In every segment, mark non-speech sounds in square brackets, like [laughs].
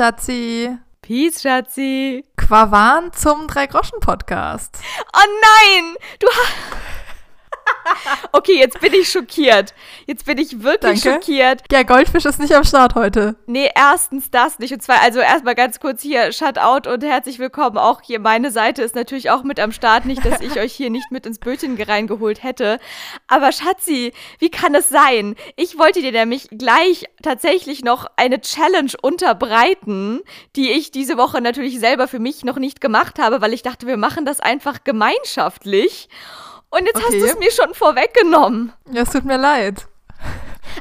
Schatzi. Peace, Schatzi. Quavan zum Drei-Groschen-Podcast. Oh nein! Du hast. [laughs] okay, jetzt bin ich schockiert. Jetzt bin ich wirklich Danke. schockiert. Ja, Goldfisch ist nicht am Start heute. Nee, erstens das nicht. Und zwar, also erstmal ganz kurz hier, Shutout und herzlich willkommen. Auch hier meine Seite ist natürlich auch mit am Start. Nicht, dass ich [laughs] euch hier nicht mit ins Bötchen reingeholt hätte. Aber Schatzi, wie kann es sein? Ich wollte dir nämlich gleich tatsächlich noch eine Challenge unterbreiten, die ich diese Woche natürlich selber für mich noch nicht gemacht habe, weil ich dachte, wir machen das einfach gemeinschaftlich. Und jetzt hast Okay. du es mir schon vorweggenommen. Ja, es tut mir leid.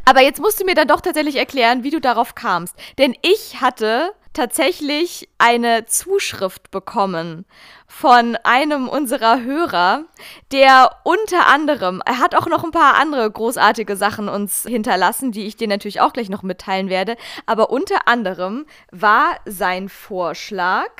Aber jetzt musst du mir dann doch tatsächlich erklären, wie du darauf kamst. Denn ich hatte tatsächlich eine Zuschrift bekommen von einem unserer Hörer, der unter anderem, er hat auch noch ein paar andere großartige Sachen uns hinterlassen, die ich dir natürlich auch gleich noch mitteilen werde, aber unter anderem war sein Vorschlag,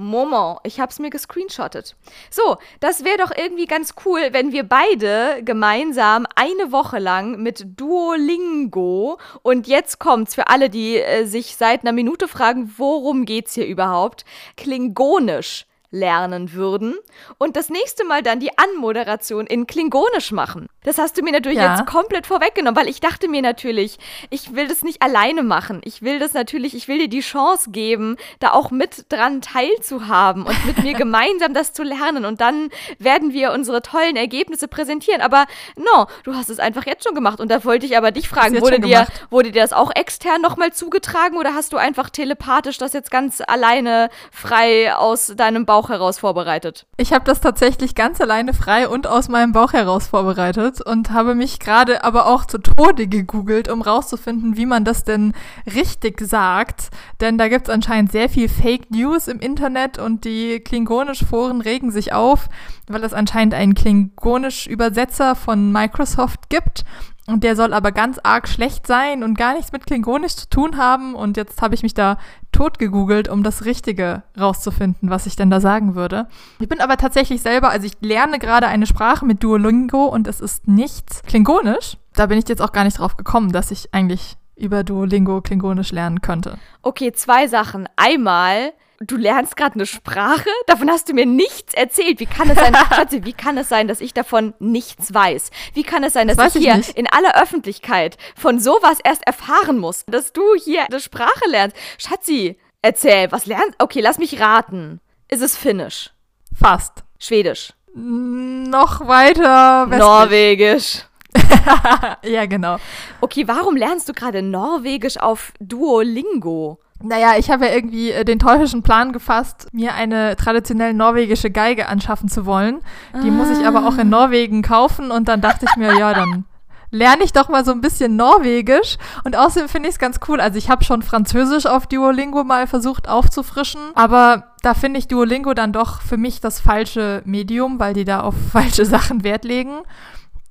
Moment, ich hab's mir gescreenshottet. So, das wäre doch irgendwie ganz cool, wenn wir beide gemeinsam eine Woche lang mit Duolingo und jetzt kommt's für alle, die äh, sich seit einer Minute fragen, worum geht's hier überhaupt, Klingonisch lernen würden und das nächste Mal dann die Anmoderation in Klingonisch machen. Das hast du mir natürlich Ja. jetzt komplett vorweggenommen, weil ich dachte mir natürlich, ich will das nicht alleine machen. Ich will das natürlich, ich will dir die Chance geben, da auch mit dran teilzuhaben und mit mir [laughs] gemeinsam das zu lernen und dann werden wir unsere tollen Ergebnisse präsentieren. Aber no, du hast es einfach jetzt schon gemacht und da wollte ich aber dich fragen, wurde dir, gemacht. wurde dir das auch extern nochmal zugetragen oder hast du einfach telepathisch das jetzt ganz alleine frei aus deinem Bauch heraus vorbereitet? Ich habe das tatsächlich ganz alleine frei und aus meinem Bauch heraus vorbereitet und habe mich gerade aber auch zu Tode gegoogelt, um rauszufinden, wie man das denn richtig sagt. Denn da gibt es anscheinend sehr viel Fake News im Internet und die Klingonisch-Foren regen sich auf, weil es anscheinend einen Klingonisch-Übersetzer von Microsoft gibt. Und der soll aber ganz arg schlecht sein und gar nichts mit Klingonisch zu tun haben. Und jetzt habe ich mich da tot gegoogelt, um das Richtige rauszufinden, was ich denn da sagen würde. Ich bin aber tatsächlich selber, also ich lerne gerade eine Sprache mit Duolingo und es ist nichts Klingonisch. Da bin ich jetzt auch gar nicht drauf gekommen, dass ich eigentlich über Duolingo Klingonisch lernen könnte. Okay, zwei Sachen. Einmal, du lernst gerade eine Sprache, davon hast du mir nichts erzählt. Wie kann es sein, [laughs] Schatzi, wie kann es sein, dass ich davon nichts weiß? Wie kann es sein, dass Das ich ich hier nicht. in aller Öffentlichkeit von sowas erst erfahren muss, dass du hier eine Sprache lernst? Schatzi, erzähl, was lernst? Okay, lass mich raten. Ist es Finnisch? Fast. Schwedisch? Noch weiter westlich. Norwegisch? [laughs] Ja, genau. Okay, warum lernst du gerade Norwegisch auf Duolingo? Naja, ich habe ja irgendwie äh, den teuflischen Plan gefasst, mir eine traditionell norwegische Geige anschaffen zu wollen. Die muss ich aber auch in Norwegen kaufen und dann dachte ich mir, ja, dann lerne ich doch mal so ein bisschen Norwegisch. Und außerdem finde ich es ganz cool. Also ich habe schon Französisch auf Duolingo mal versucht aufzufrischen, aber da finde ich Duolingo dann doch für mich das falsche Medium, weil die da auf [laughs] falsche Sachen Wert legen.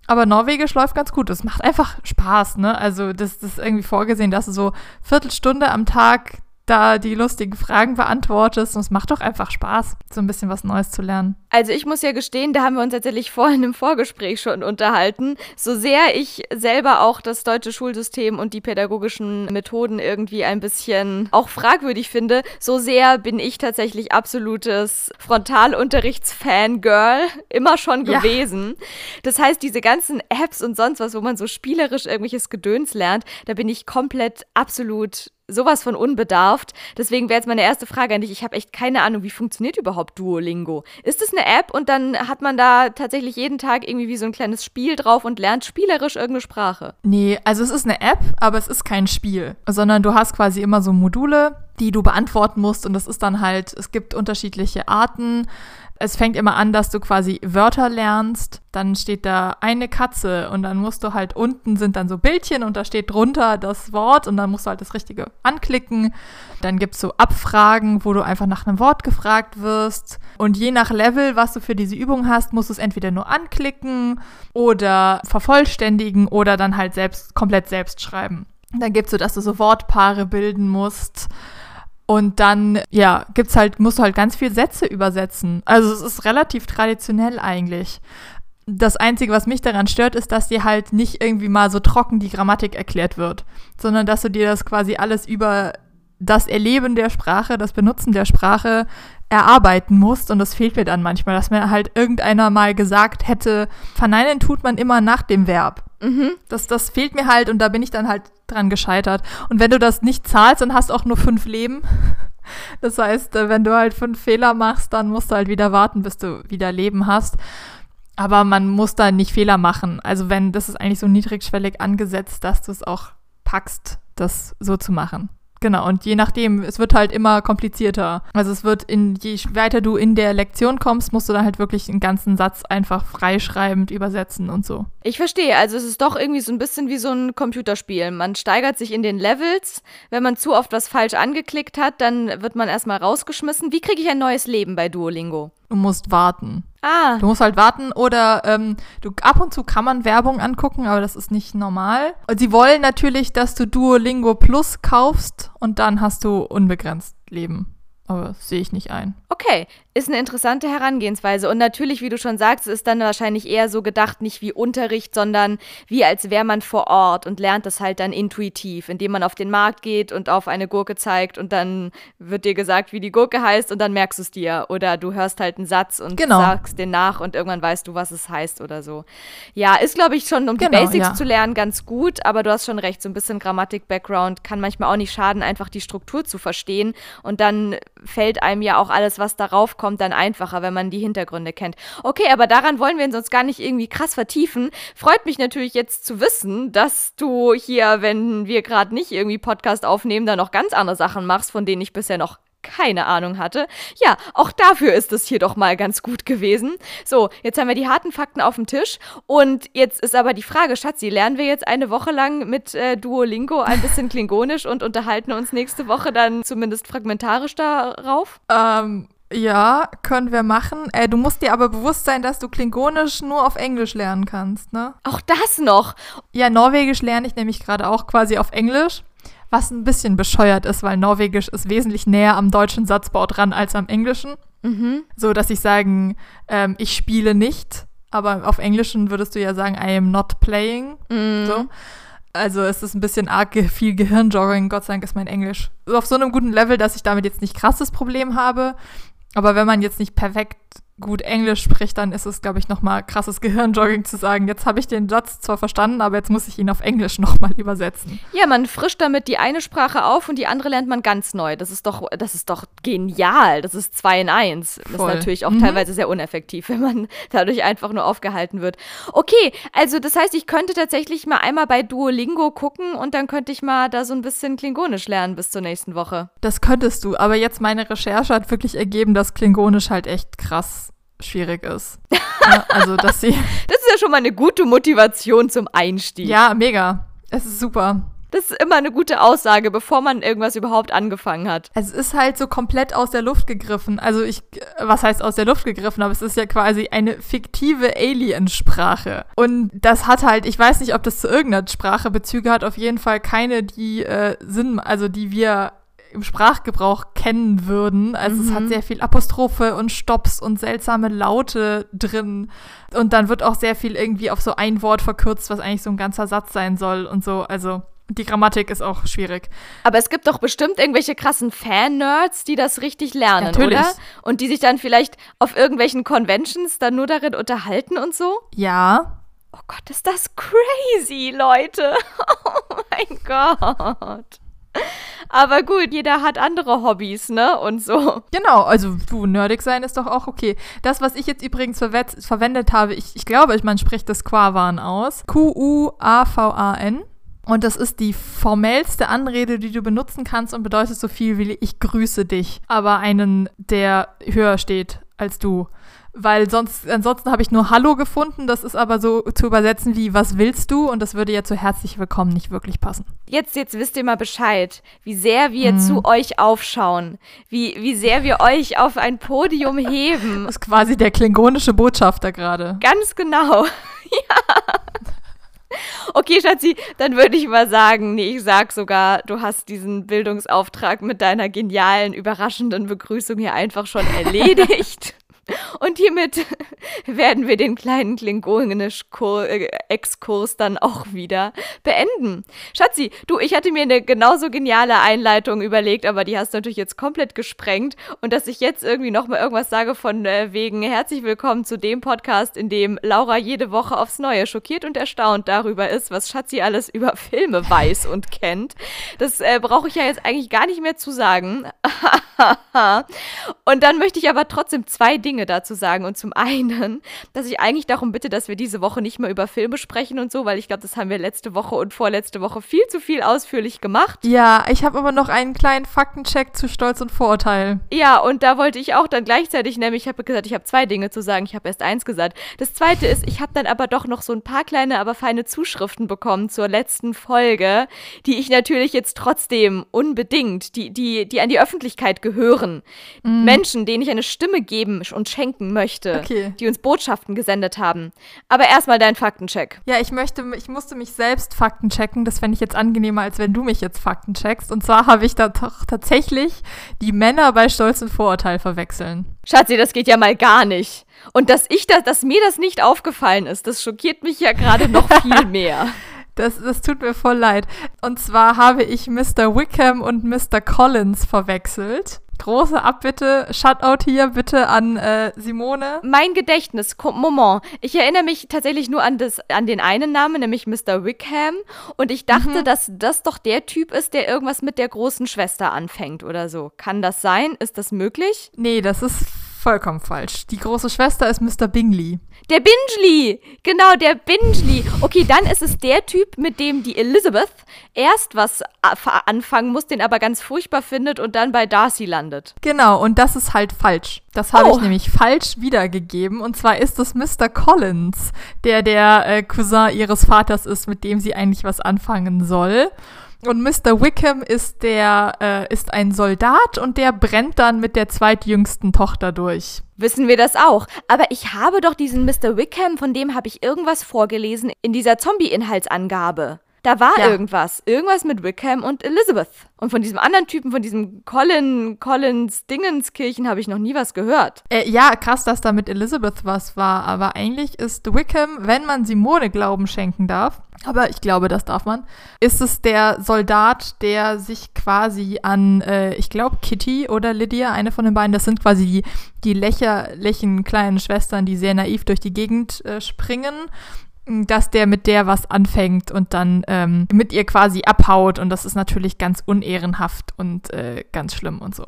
Aber Norwegisch läuft ganz gut. Es macht einfach Spaß, ne? Also das, das ist irgendwie vorgesehen, dass du so Viertelstunde am Tag da die lustigen Fragen beantwortest. Und es macht doch einfach Spaß, so ein bisschen was Neues zu lernen. Also ich muss ja gestehen, da haben wir uns tatsächlich vorhin im Vorgespräch schon unterhalten. So sehr ich selber auch das deutsche Schulsystem und die pädagogischen Methoden irgendwie ein bisschen auch fragwürdig finde, so sehr bin ich tatsächlich absolutes Frontalunterrichts-Fangirl [laughs] immer schon Ja. gewesen. Das heißt, diese ganzen Apps und sonst was, wo man so spielerisch irgendwelches Gedöns lernt, da bin ich komplett absolut sowas von unbedarft. Deswegen wäre jetzt meine erste Frage an dich. Ich habe echt keine Ahnung, wie funktioniert überhaupt Duolingo? Ist es eine App und dann hat man da tatsächlich jeden Tag irgendwie wie so ein kleines Spiel drauf und lernt spielerisch irgendeine Sprache? Nee, also es ist eine App, aber es ist kein Spiel, sondern du hast quasi immer so Module, die du beantworten musst und das ist dann halt, es gibt unterschiedliche Arten. Es fängt immer an, dass du quasi Wörter lernst, dann steht da eine Katze und dann musst du halt unten sind dann so Bildchen und da steht drunter das Wort und dann musst du halt das Richtige anklicken. Dann gibt's so Abfragen, wo du einfach nach einem Wort gefragt wirst und je nach Level, was du für diese Übung hast, musst du es entweder nur anklicken oder vervollständigen oder dann halt selbst komplett selbst schreiben. Dann gibt's so, dass du so Wortpaare bilden musst. Und dann, ja, gibt's halt, musst du halt ganz viel Sätze übersetzen. Also es ist relativ traditionell eigentlich. Das Einzige, was mich daran stört, ist, dass dir halt nicht irgendwie mal so trocken die Grammatik erklärt wird, sondern dass du dir das quasi alles über das Erleben der Sprache, das Benutzen der Sprache erarbeiten musst. Und das fehlt mir dann manchmal, dass mir halt irgendeiner mal gesagt hätte, verneinen tut man immer nach dem Verb. Mhm. Das, das fehlt mir halt und da bin ich dann halt dran gescheitert. Und wenn du das nicht zahlst, dann hast du auch nur fünf Leben. [laughs] Das heißt, äh, wenn du halt fünf Fehler machst, dann musst du halt wieder warten, bis du wieder Leben hast. Aber man muss da nicht Fehler machen. Also wenn, das ist eigentlich so niedrigschwellig angesetzt, dass du es auch packst, das so zu machen. Genau, und je nachdem, es wird halt immer komplizierter. Also es wird in, je weiter du in der Lektion kommst, musst du dann halt wirklich einen ganzen Satz einfach freischreibend übersetzen und so. Ich verstehe, also es ist doch irgendwie so ein bisschen wie so ein Computerspiel. Man steigert sich in den Levels. Wenn man zu oft was falsch angeklickt hat, dann wird man erstmal rausgeschmissen. Wie kriege ich ein neues Leben bei Duolingo? Du musst warten. Ah, Du musst halt warten oder ähm, du ab und zu kann man Werbung angucken, aber das ist nicht normal. Und sie wollen natürlich, dass du Duolingo Plus kaufst und dann hast du unbegrenzt Leben. Aber das sehe ich nicht ein. okay. Ist eine interessante Herangehensweise. Und natürlich, wie du schon sagst, ist dann wahrscheinlich eher so gedacht, nicht wie Unterricht, sondern wie als wäre man vor Ort und lernt das halt dann intuitiv, indem man auf den Markt geht und auf eine Gurke zeigt und dann wird dir gesagt, wie die Gurke heißt und dann merkst du es dir. Oder du hörst halt einen Satz und Genau. sagst den nach und irgendwann weißt du, was es heißt oder so. Ja, ist, glaube ich, schon, um die Genau, Basics ja. zu lernen, ganz gut, aber du hast schon recht, so ein bisschen Grammatik-Background kann manchmal auch nicht schaden, einfach die Struktur zu verstehen und dann fällt einem ja auch alles, was darauf kommt, dann einfacher, wenn man die Hintergründe kennt. Okay, aber daran wollen wir uns sonst gar nicht irgendwie krass vertiefen. Freut mich natürlich jetzt zu wissen, dass du hier, wenn wir gerade nicht irgendwie Podcast aufnehmen, da noch ganz andere Sachen machst, von denen ich bisher noch keine Ahnung hatte. Ja, auch dafür ist es hier doch mal ganz gut gewesen. So, jetzt haben wir die harten Fakten auf dem Tisch und jetzt ist aber die Frage, Schatzi, lernen wir jetzt eine Woche lang mit äh, Duolingo ein bisschen Klingonisch und unterhalten uns nächste Woche dann zumindest fragmentarisch darauf? Ähm, ja, können wir machen. Äh, du musst dir aber bewusst sein, dass du Klingonisch nur auf Englisch lernen kannst, ne? Auch das noch. Ja, Norwegisch lerne ich nämlich gerade auch quasi auf Englisch, was ein bisschen bescheuert ist, weil Norwegisch ist wesentlich näher am deutschen Satzbau dran als am Englischen. Mhm. So, dass ich sagen, ähm, ich spiele nicht, aber auf Englischen würdest du ja sagen, I am not playing. Mhm. So. Also es ist ein bisschen arg viel Gehirnjogging. Gott sei Dank ist mein Englisch auf so einem guten Level, dass ich damit jetzt nicht krasses Problem habe. Aber wenn man jetzt nicht perfekt gut Englisch spricht, dann ist es, glaube ich, nochmal krasses Gehirnjogging zu sagen, jetzt habe ich den Satz zwar verstanden, aber jetzt muss ich ihn auf Englisch [laughs] nochmal übersetzen. Ja, man frischt damit die eine Sprache auf und die andere lernt man ganz neu. Das ist doch, das ist doch genial. Das ist zwei in eins. Das Voll. ist natürlich auch Mhm. teilweise sehr uneffektiv, [laughs] wenn man dadurch einfach nur aufgehalten wird. Okay, also das heißt, ich könnte tatsächlich mal einmal bei Duolingo gucken und dann könnte ich mal da so ein bisschen Klingonisch lernen bis zur nächsten Woche. Das könntest du, aber jetzt meine Recherche hat wirklich ergeben, dass Klingonisch halt echt krass schwierig ist. [laughs] ja, also, dass sie, Das ist ja schon mal eine gute Motivation zum Einstieg. ja, mega. Es ist super. Das ist immer eine gute Aussage, bevor man irgendwas überhaupt angefangen hat. Es ist halt so komplett aus der Luft gegriffen. Also ich, was heißt aus der Luft gegriffen, aber es ist ja quasi eine fiktive Alien-Sprache. Und das hat halt, ich weiß nicht, ob das zu irgendeiner Sprache Bezüge hat, auf jeden Fall keine, die äh, Sinn, also die wir im Sprachgebrauch kennen würden. Also es hat sehr viel Apostrophe und Stops und seltsame Laute drin. Und dann wird auch sehr viel irgendwie auf so ein Wort verkürzt, was eigentlich so ein ganzer Satz sein soll und so. Also die Grammatik ist auch schwierig. Aber es gibt doch bestimmt irgendwelche krassen Fan-Nerds, die das richtig lernen, Natürlich. oder? Und die sich dann vielleicht auf irgendwelchen Conventions dann nur darin unterhalten und so? Ja, Oh Gott, ist das crazy, Leute. [laughs] Oh mein Gott. Aber gut, jeder hat andere Hobbys, ne? Und so. Genau, also du, nerdig sein ist doch auch okay. Das, was ich jetzt übrigens verwendet habe, ich, ich glaube, man spricht das Quavan aus. Q-U-A-V-A-N. Und das ist die formellste Anrede, die du benutzen kannst und bedeutet so viel wie ich grüße dich. Aber einen, der höher steht als du. Weil sonst, ansonsten habe ich nur Hallo gefunden. Das ist aber so zu übersetzen wie Was willst du? Und das würde ja zu herzlich willkommen nicht wirklich passen. Jetzt, jetzt wisst ihr mal Bescheid, wie sehr wir Mhm. zu euch aufschauen. Wie, wie sehr wir euch auf ein Podium [laughs] heben. Das ist quasi der klingonische Botschafter gerade. Ganz genau. [laughs] ja. Okay, Schatzi, dann würde ich mal sagen, nee, ich sag sogar, du hast diesen Bildungsauftrag mit deiner genialen, überraschenden Begrüßung hier einfach schon [laughs] erledigt. Und hiermit [laughs] werden wir den kleinen Klingonisch-Exkurs dann auch wieder beenden. Schatzi, du, ich hatte mir eine genauso geniale Einleitung überlegt, aber die hast du natürlich jetzt komplett gesprengt. Und dass ich jetzt irgendwie nochmal irgendwas sage von äh, wegen herzlich willkommen zu dem Podcast, in dem Laura jede Woche aufs Neue schockiert und erstaunt darüber ist, was Schatzi alles [laughs] über Filme weiß und kennt. Das äh, brauche ich ja jetzt eigentlich gar nicht mehr zu sagen. [laughs] und dann möchte ich aber trotzdem zwei Dinge dazu sagen. Und zum einen, [laughs] dass ich eigentlich darum bitte, dass wir diese Woche nicht mehr über Filme sprechen und so, weil ich glaube, das haben wir letzte Woche und vorletzte Woche viel zu viel ausführlich gemacht. Ja, ich habe aber noch einen kleinen Faktencheck zu Stolz und Vorurteil. Ja, und da wollte ich auch dann gleichzeitig, nämlich ich habe gesagt, ich habe zwei Dinge zu sagen. Ich habe erst eins gesagt. Das zweite ist, ich habe dann aber doch noch so ein paar kleine, aber feine Zuschriften bekommen zur letzten Folge, die ich natürlich jetzt trotzdem unbedingt, die, die, die an die Öffentlichkeit gehören. Mm. Menschen, denen ich eine Stimme geben und schenken möchte, okay. die uns Botschaften gesendet haben. Aber erstmal dein Faktencheck. Ja, ich möchte, ich musste mich selbst faktenchecken. Das fände ich jetzt angenehmer, als wenn du mich jetzt faktencheckst. Und zwar habe ich da doch tatsächlich die Männer bei Stolz und Vorurteil verwechseln. Schatzi, das geht ja mal gar nicht. Und dass ich das, dass mir das nicht aufgefallen ist, das schockiert mich ja gerade noch [laughs] viel mehr. Das, das tut mir voll leid. Und zwar habe ich Mr. Wickham und Mr. Collins verwechselt. Große Abbitte, Shutout hier bitte an äh, Simone. Mein Gedächtnis, Moment. Ich erinnere mich tatsächlich nur an, das, an den einen Namen, nämlich Mr. Wickham. Und ich dachte, mhm. dass das doch der Typ ist, der irgendwas mit der großen Schwester anfängt oder so. Kann das sein? Ist das möglich? Nee, das ist vollkommen falsch. Die große Schwester ist Mr. Bingley. Der Bingley! Genau, der Bingley. Okay, dann ist es der Typ, mit dem die Elizabeth erst was anfangen muss, den aber ganz furchtbar findet und dann bei Darcy landet. Genau, und das ist halt falsch. Das habe oh. ich nämlich falsch wiedergegeben. Und zwar ist es Mr. Collins, der der äh, Cousin ihres Vaters ist, mit dem sie eigentlich was anfangen soll. Und Mr. Wickham ist der, äh, ist ein Soldat und der brennt dann mit der zweitjüngsten Tochter durch. Wissen wir das auch. Aber ich habe doch diesen Mr. Wickham, von dem habe ich irgendwas vorgelesen in dieser Zombie-Inhaltsangabe. Da war ja. irgendwas. Irgendwas mit Wickham und Elizabeth. Und von diesem anderen Typen, von diesem Colin, Collins Dingenskirchen, habe ich noch nie was gehört. Äh, ja, krass, dass da mit Elizabeth was war. Aber eigentlich ist Wickham, wenn man Simone Glauben schenken darf, aber ich glaube, das darf man, ist es der Soldat, der sich quasi an, äh, ich glaube, Kitty oder Lydia, eine von den beiden, das sind quasi die, die lächerlichen kleinen Schwestern, die sehr naiv durch die Gegend äh, springen dass der mit der was anfängt und dann ähm, mit ihr quasi abhaut. Und das ist natürlich ganz unehrenhaft und äh, ganz schlimm und so.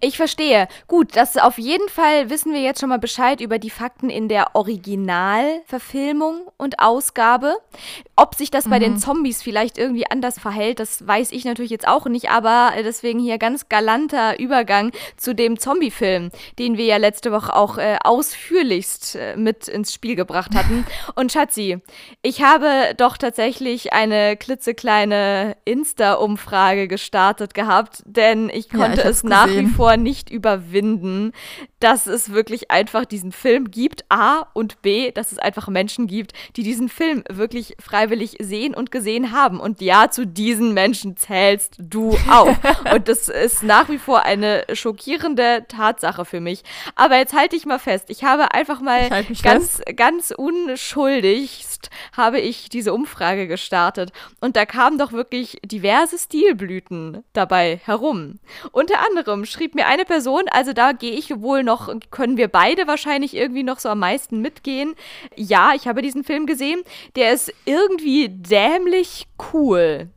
Ich verstehe. Gut, das auf jeden Fall wissen wir jetzt schon mal Bescheid über die Fakten in der Originalverfilmung und Ausgabe. Ob sich das bei den mhm. Zombies vielleicht irgendwie anders verhält, das weiß ich natürlich jetzt auch nicht, aber deswegen hier ganz galanter Übergang zu dem Zombie-Film, den wir ja letzte Woche auch äh, ausführlichst äh, mit ins Spiel gebracht hatten. [laughs] Und Schatzi, ich habe doch tatsächlich eine klitzekleine Insta-Umfrage gestartet gehabt, denn ich konnte ja, ich es nach wie vor nicht überwinden, dass es wirklich einfach diesen Film gibt, A und B, dass es einfach Menschen gibt, die diesen Film wirklich freiwillig sehen und gesehen haben. Und ja, zu diesen Menschen zählst du auch. [laughs] und das ist nach wie vor eine schockierende Tatsache für mich. Aber jetzt halte ich mal fest. Ich habe einfach mal ganz, fest. ganz unschuldig August habe ich diese Umfrage gestartet und da kamen doch wirklich diverse Stilblüten dabei herum. Unter anderem schrieb mir eine Person, also da gehe ich wohl noch, können wir beide wahrscheinlich irgendwie noch so am meisten mitgehen. Ja, ich habe diesen Film gesehen. Der ist irgendwie dämlich cool.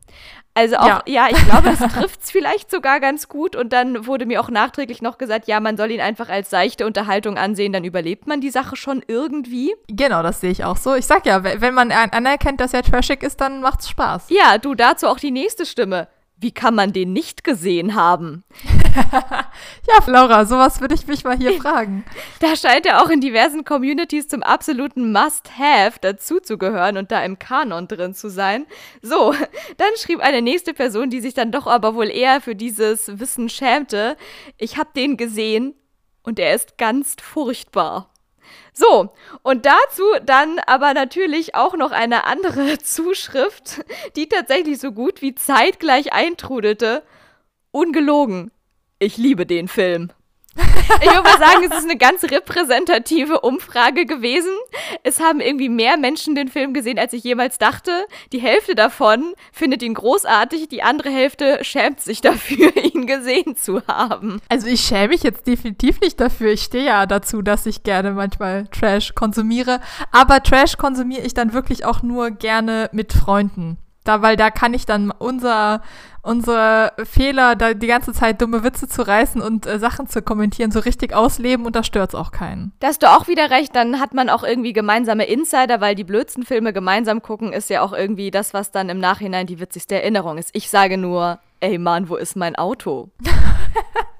Also auch, ja, ja ich glaube, das [laughs] trifft es vielleicht sogar ganz gut. Und dann wurde mir auch nachträglich noch gesagt, ja, man soll ihn einfach als seichte Unterhaltung ansehen, dann überlebt man die Sache schon irgendwie. Genau, das sehe ich auch so. Ich sag ja, wenn man anerkennt, dass er trashig ist, dann macht's Spaß. Ja, du dazu auch die nächste Stimme. Wie kann man den nicht gesehen haben? [laughs] ja, Laura, sowas würde ich mich mal hier [laughs] fragen. Da scheint er auch in diversen Communities zum absoluten Must-Have dazuzugehören und da im Kanon drin zu sein. So, [laughs] dann schrieb eine nächste Person, die sich dann doch aber wohl eher für dieses Wissen schämte. Ich habe den gesehen und er ist ganz furchtbar. So, und dazu dann aber natürlich auch noch eine andere [laughs] Zuschrift, die tatsächlich so gut wie zeitgleich eintrudelte. Ungelogen. Ich liebe den Film. Ich würde mal sagen, es ist eine ganz repräsentative Umfrage gewesen. Es haben irgendwie mehr Menschen den Film gesehen, als ich jemals dachte. Die Hälfte davon findet ihn großartig, die andere Hälfte schämt sich dafür, [laughs] ihn gesehen zu haben. Also ich schäme mich jetzt definitiv nicht dafür. Ich stehe ja dazu, dass ich gerne manchmal Trash konsumiere. Aber Trash konsumiere ich dann wirklich auch nur gerne mit Freunden. Da, weil da kann ich dann unser, unsere Fehler, da die ganze Zeit dumme Witze zu reißen und äh, Sachen zu kommentieren, so richtig ausleben und da stört's auch keinen. Da hast du auch wieder recht, dann hat man auch irgendwie gemeinsame Insider, weil die blödsten Filme gemeinsam gucken, ist ja auch irgendwie das, was dann im Nachhinein die witzigste Erinnerung ist. Ich sage nur, ey Mann, wo ist mein Auto? [laughs]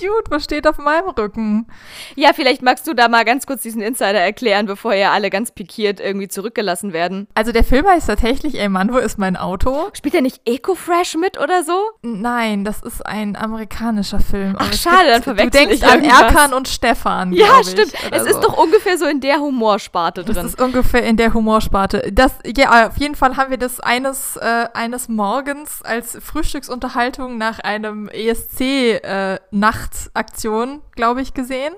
Dude, was steht auf meinem Rücken? Ja, vielleicht magst du da mal ganz kurz diesen Insider erklären, bevor ja alle ganz pikiert irgendwie zurückgelassen werden. Also der Film heißt tatsächlich, ey Mann, wo ist mein Auto? Spielt er nicht Ecofresh mit oder so? Nein, das ist ein amerikanischer Film. Ach schade, dann verwechsel Du denkst ich an. Erkan und Stefan. Ja, ich, stimmt. Es ist so. doch ungefähr so in der Humorsparte Das drin. ist ungefähr in der Humorsparte. Das, ja, auf jeden Fall haben wir das eines, äh, eines Morgens als Frühstücksunterhaltung nach einem ESC-Nachtaktion, glaube ich, gesehen.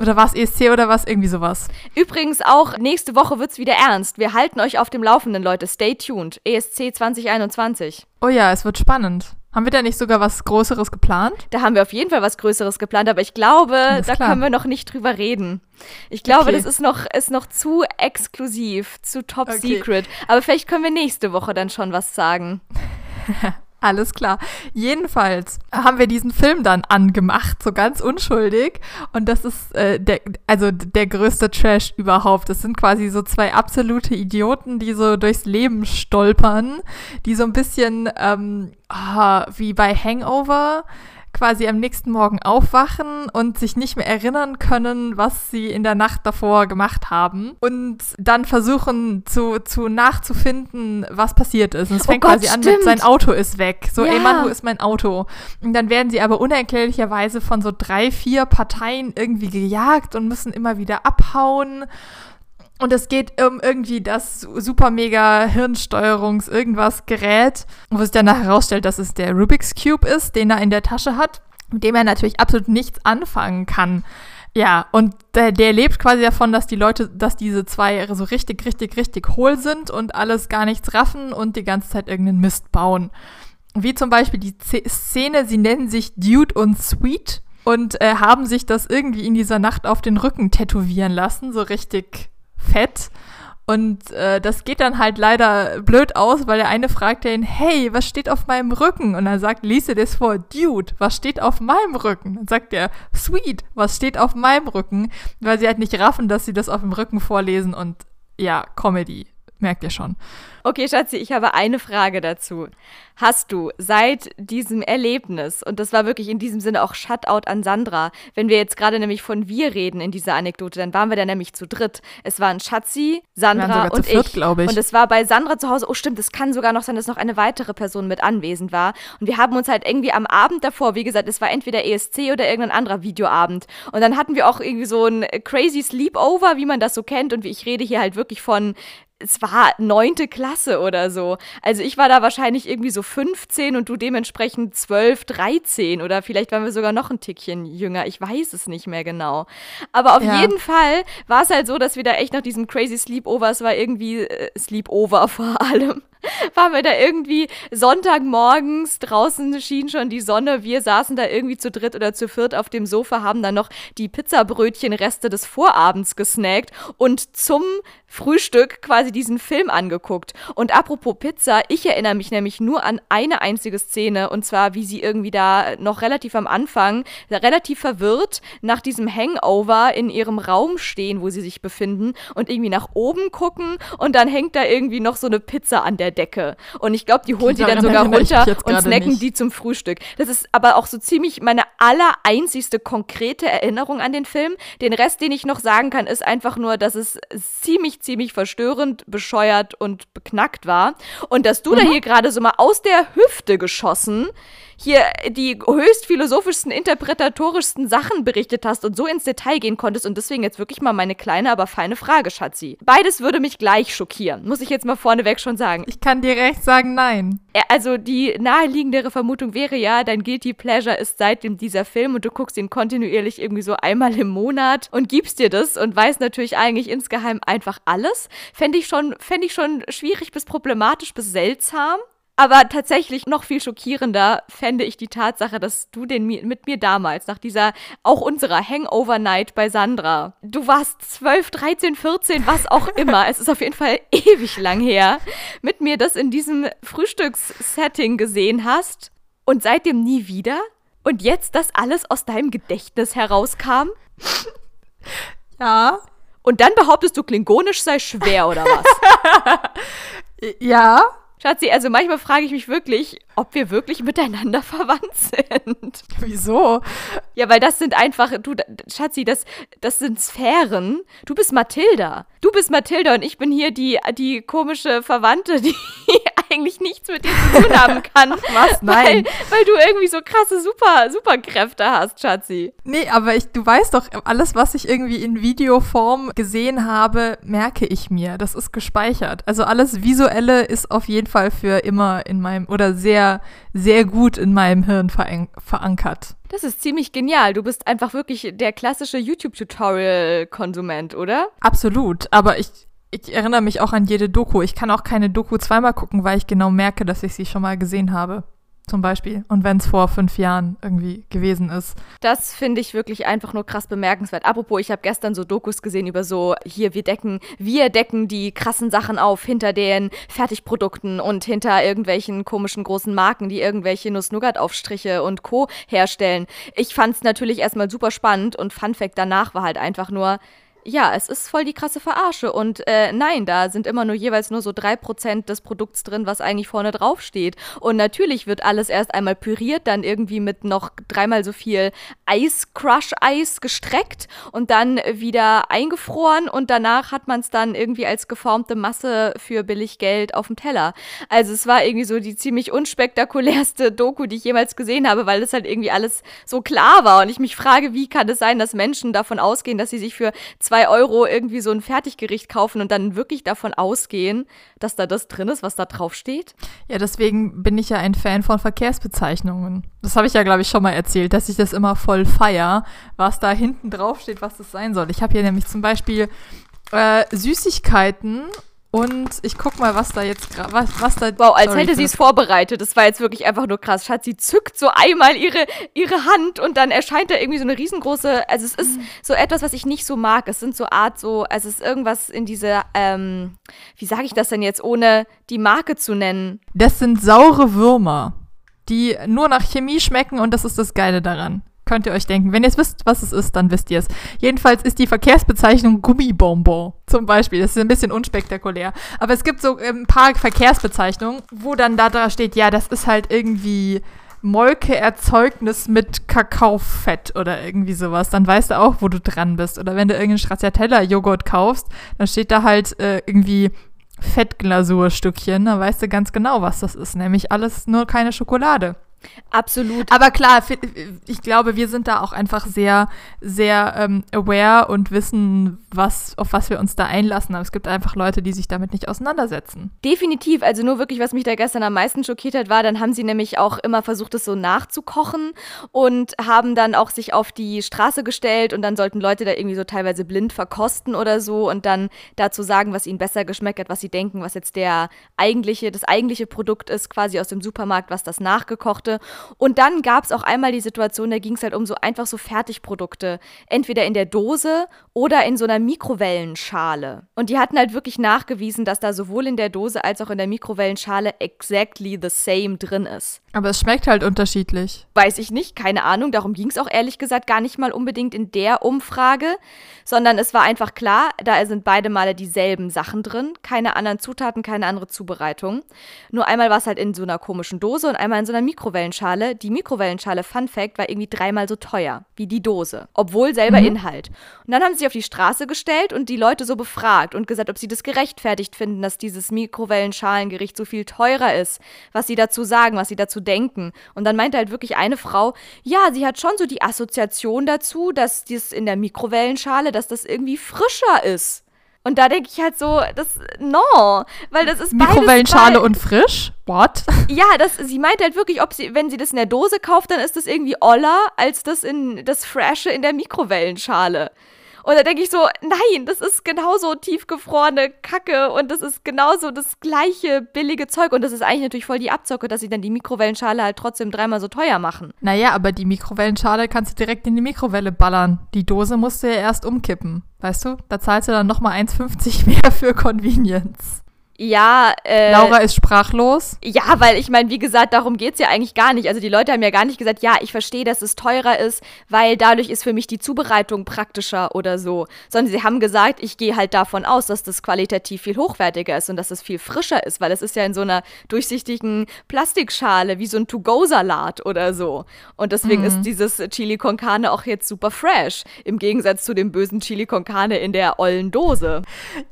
Oder war es ESC oder was? Irgendwie sowas. Übrigens auch, nächste Woche wird's wieder ernst. Wir halten euch auf dem Laufenden, Leute. Stay tuned. ESC 2021. Oh ja, es wird spannend. Haben wir da nicht sogar was Größeres geplant? Da haben wir auf jeden Fall was Größeres geplant, aber ich glaube, da klar. können wir noch nicht drüber reden. Ich glaube, Okay. das ist noch, ist noch zu exklusiv, zu top Okay. secret. Aber vielleicht können wir nächste Woche dann schon was sagen. [laughs] Alles klar. Jedenfalls haben wir diesen Film dann angemacht, so ganz unschuldig. Und das ist äh, der, also der größte Trash überhaupt. Das sind quasi so zwei absolute Idioten, die so durchs Leben stolpern, die so ein bisschen ähm, ah, wie bei Hangover quasi am nächsten Morgen aufwachen und sich nicht mehr erinnern können, was sie in der Nacht davor gemacht haben und dann versuchen zu, zu nachzufinden, was passiert ist. Und es Oh fängt Gott, quasi an mit, stimmt. sein Auto ist weg. So, ey Ja. Mann, wo ist mein Auto? Und dann werden sie aber unerklärlicherweise von so drei, vier Parteien irgendwie gejagt und müssen immer wieder abhauen. Und es geht um irgendwie das super mega Hirnsteuerungs irgendwas Gerät, wo sich danach herausstellt, dass es der Rubik's Cube ist, den er in der Tasche hat, mit dem er natürlich absolut nichts anfangen kann. Ja, und der, der lebt quasi davon, dass die Leute, dass diese zwei so richtig, richtig, richtig hohl sind und alles gar nichts raffen und die ganze Zeit irgendeinen Mist bauen. Wie zum Beispiel die Z Szene, sie nennen sich Dude und Sweet und äh, haben sich das irgendwie in dieser Nacht auf den Rücken tätowieren lassen, so richtig fett. Und äh, das geht dann halt leider blöd aus, weil der eine fragt ihn, hey, was steht auf meinem Rücken? Und dann sagt Lise das vor, Dude, was steht auf meinem Rücken? Dann sagt er, Sweet, was steht auf meinem Rücken? Weil sie halt nicht raffen, dass sie das auf dem Rücken vorlesen und ja, Comedy, merkt ihr schon. Okay, Schatzi, ich habe eine Frage dazu. Hast du seit diesem Erlebnis, und das war wirklich in diesem Sinne auch Shutout an Sandra, wenn wir jetzt gerade nämlich von wir reden in dieser Anekdote, dann waren wir da nämlich zu dritt. Es waren Schatzi, Sandra und viert, ich. ich. Und es war bei Sandra zu Hause, oh stimmt, es kann sogar noch sein, dass noch eine weitere Person mit anwesend war. Und wir haben uns halt irgendwie am Abend davor, wie gesagt, es war entweder ESC oder irgendein anderer Videoabend. Und dann hatten wir auch irgendwie so ein crazy Sleepover, wie man das so kennt. Und wie ich rede hier halt wirklich von es war neunte Klasse oder so. Also ich war da wahrscheinlich irgendwie so 15 und du dementsprechend 12, 13 oder vielleicht waren wir sogar noch ein Tickchen jünger. Ich weiß es nicht mehr genau. Aber auf Ja. jeden Fall war es halt so, dass wir da echt nach diesem crazy Sleepover, es war irgendwie äh, Sleepover [laughs] vor allem, [laughs] waren wir da irgendwie Sonntagmorgens, draußen schien schon die Sonne, wir saßen da irgendwie zu dritt oder zu viert auf dem Sofa, haben dann noch die Pizzabrötchenreste des Vorabends gesnackt und zum Frühstück quasi diesen Film angeguckt. Und apropos Pizza, ich erinnere mich nämlich nur an eine einzige Szene und zwar, wie sie irgendwie da noch relativ am Anfang, relativ verwirrt nach diesem Hangover in ihrem Raum stehen, wo sie sich befinden und irgendwie nach oben gucken und dann hängt da irgendwie noch so eine Pizza an der Decke. Und ich glaube, die holen die dann Daran sogar runter und snacken nicht. die zum Frühstück. Das ist aber auch so ziemlich meine allereinzigste konkrete Erinnerung an den Film. Den Rest, den ich noch sagen kann, ist einfach nur, dass es ziemlich, ziemlich verstörend, bescheuert und beknackt war. Und dass du da Mhm. hier gerade so mal aus der Hüfte geschossen hier die höchst philosophischsten, interpretatorischsten Sachen berichtet hast und so ins Detail gehen konntest. Und deswegen jetzt wirklich mal meine kleine, aber feine Frage, Schatzi. Beides würde mich gleich schockieren, muss ich jetzt mal vorneweg schon sagen. Ich kann dir recht sagen, nein. Also die naheliegendere Vermutung wäre ja, dein Guilty Pleasure ist seitdem dieser Film und du guckst ihn kontinuierlich irgendwie so einmal im Monat und gibst dir das und weißt natürlich eigentlich insgeheim einfach alles. Fände ich schon, fände ich schon schwierig bis problematisch bis seltsam. Aber tatsächlich noch viel schockierender fände ich die Tatsache, dass du den mit mir damals, nach dieser auch unserer Hangover-Night bei Sandra, du warst 12, 13, 14, was auch [laughs] immer, es ist auf jeden Fall ewig lang her, mit mir das in diesem Frühstückssetting gesehen hast und seitdem nie wieder? Und jetzt das alles aus deinem Gedächtnis herauskam? [laughs] Ja. Und dann behauptest du, Klingonisch sei schwer oder was? [laughs] ja. Schatzi, also manchmal frage ich mich wirklich, ob wir wirklich miteinander [laughs] verwandt sind. Wieso? Ja, weil das sind einfach, du, Schatzi, das, das sind Sphären. Du bist Mathilda. Du bist Mathilda und ich bin hier die, die komische Verwandte, [laughs] die eigentlich nichts mit dir zu tun haben kann. [laughs] Was? Nein. Weil, weil du irgendwie so krasse Super, Superkräfte hast, Schatzi. Nee, aber ich, du weißt doch, alles, was ich irgendwie in Videoform gesehen habe, merke ich mir. Das ist gespeichert. Also alles Visuelle ist auf jeden Fall für immer in meinem, oder sehr, sehr gut in meinem Hirn verankert. Das ist ziemlich genial. Du bist einfach wirklich der klassische YouTube-Tutorial-Konsument, oder? Absolut. Aber ich, ich erinnere mich auch an jede Doku. Ich kann auch keine Doku zweimal gucken, weil ich genau merke, dass ich sie schon mal gesehen habe. Zum Beispiel. Und wenn es vor fünf Jahren irgendwie gewesen ist. Das finde ich wirklich einfach nur krass bemerkenswert. Apropos, ich habe gestern so Dokus gesehen über so, hier, wir decken, wir decken die krassen Sachen auf hinter den Fertigprodukten und hinter irgendwelchen komischen großen Marken, die irgendwelche Nuss-Nougat-Aufstriche und Co. herstellen. Ich fand es natürlich erstmal super spannend und Fun Fact danach war halt einfach nur, ja, es ist voll die krasse Verarsche. Und äh, nein, da sind immer nur jeweils nur so drei Prozent des Produkts drin, was eigentlich vorne drauf steht. Und natürlich wird alles erst einmal püriert, dann irgendwie mit noch dreimal so viel Eis, Crush-Eis gestreckt und dann wieder eingefroren und danach hat man es dann irgendwie als geformte Masse für billig Geld auf dem Teller. Also es war irgendwie so die ziemlich unspektakulärste Doku, die ich jemals gesehen habe, weil es halt irgendwie alles so klar war. Und ich mich frage, wie kann es sein, dass Menschen davon ausgehen, dass sie sich für zwei Euro irgendwie so ein Fertiggericht kaufen und dann wirklich davon ausgehen, dass da das drin ist, was da drauf steht? Ja, deswegen bin ich ja ein Fan von Verkehrsbezeichnungen. Das habe ich ja, glaube ich, schon mal erzählt, dass ich das immer voll feier, was da hinten drauf steht, was das sein soll. Ich habe hier nämlich zum Beispiel äh, Süßigkeiten und ich guck mal, was da jetzt gerade, was, was da. Wow, als sorry, hätte sie es vorbereitet. Das war jetzt wirklich einfach nur krass. Schatz, sie zückt so einmal ihre, ihre Hand und dann erscheint da irgendwie so eine riesengroße. Also es ist mhm. so etwas, was ich nicht so mag. Es sind so Art so, also es ist irgendwas in diese, ähm, wie sage ich das denn jetzt, ohne die Marke zu nennen? Das sind saure Würmer, die nur nach Chemie schmecken und das ist das Geile daran. Könnt ihr euch denken. Wenn ihr es wisst, was es ist, dann wisst ihr es. Jedenfalls ist die Verkehrsbezeichnung Gummibonbon zum Beispiel. Das ist ein bisschen unspektakulär. Aber es gibt so ähm, ein paar Verkehrsbezeichnungen, wo dann da steht, ja, das ist halt irgendwie Molkeerzeugnis mit Kakaofett oder irgendwie sowas. Dann weißt du auch, wo du dran bist. Oder wenn du irgendeinen Stracciatella-Joghurt kaufst, dann steht da halt äh, irgendwie Fettglasurstückchen. Dann weißt du ganz genau, was das ist. Nämlich alles nur keine Schokolade. Absolut. Aber klar, ich glaube, wir sind da auch einfach sehr, sehr ähm, aware und wissen, was, auf was wir uns da einlassen. Aber es gibt einfach Leute, die sich damit nicht auseinandersetzen. Definitiv. Also nur wirklich, was mich da gestern am meisten schockiert hat, war, dann haben sie nämlich auch immer versucht, es so nachzukochen und haben dann auch sich auf die Straße gestellt und dann sollten Leute da irgendwie so teilweise blind verkosten oder so und dann dazu sagen, was ihnen besser geschmeckt hat, was sie denken, was jetzt der eigentliche, das eigentliche Produkt ist, quasi aus dem Supermarkt, was das nachgekochte durfte. Und dann gab es auch einmal die Situation, da ging es halt um so einfach so Fertigprodukte. Entweder in der Dose oder in so einer Mikrowellenschale. Und die hatten halt wirklich nachgewiesen, dass da sowohl in der Dose als auch in der Mikrowellenschale exactly the same drin ist. Aber es schmeckt halt unterschiedlich. Weiß ich nicht, keine Ahnung. Darum ging es auch ehrlich gesagt gar nicht mal unbedingt in der Umfrage, sondern es war einfach klar, da sind beide Male dieselben Sachen drin. Keine anderen Zutaten, keine andere Zubereitung. Nur einmal war es halt in so einer komischen Dose und einmal in so einer Mikrowellenschale. Mikrowellenschale. Die Mikrowellenschale, Fun Fact, war irgendwie dreimal so teuer wie die Dose, obwohl selber Mhm. Inhalt. Und dann haben sie sich auf die Straße gestellt und die Leute so befragt und gesagt, ob sie das gerechtfertigt finden, dass dieses Mikrowellenschalengericht so viel teurer ist, was sie dazu sagen, was sie dazu denken. Und dann meinte halt wirklich eine Frau, ja, sie hat schon so die Assoziation dazu, dass das in der Mikrowellenschale, dass das irgendwie frischer ist. Und da denke ich halt so, das, no, weil das ist Mikrowellenschale und frisch? What? [laughs] ja, das, sie meint halt wirklich, ob sie, wenn sie das in der Dose kauft, dann ist das irgendwie oller als das in das Frische in der Mikrowellenschale. Und da denke ich so, nein, das ist genauso tiefgefrorene Kacke und das ist genauso das gleiche billige Zeug. Und das ist eigentlich natürlich voll die Abzocke, dass sie dann die Mikrowellenschale halt trotzdem dreimal so teuer machen. Naja, aber die Mikrowellenschale kannst du direkt in die Mikrowelle ballern. Die Dose musst du ja erst umkippen. Weißt du? Da zahlst du dann nochmal 1,50 [laughs] mehr für Convenience. Ja, äh. Laura ist sprachlos. Ja, weil ich meine, wie gesagt, darum geht's ja eigentlich gar nicht. Also die Leute haben ja gar nicht gesagt, ja, ich verstehe, dass es teurer ist, weil dadurch ist für mich die Zubereitung praktischer oder so. Sondern sie haben gesagt, ich gehe halt davon aus, dass das qualitativ viel hochwertiger ist und dass es viel frischer ist, weil es ist ja in so einer durchsichtigen Plastikschale, wie so ein To-Go-Salat oder so. Und deswegen ist dieses Chili con Carne auch jetzt super fresh, im Gegensatz zu dem bösen Chili con Carne in der ollen Dose.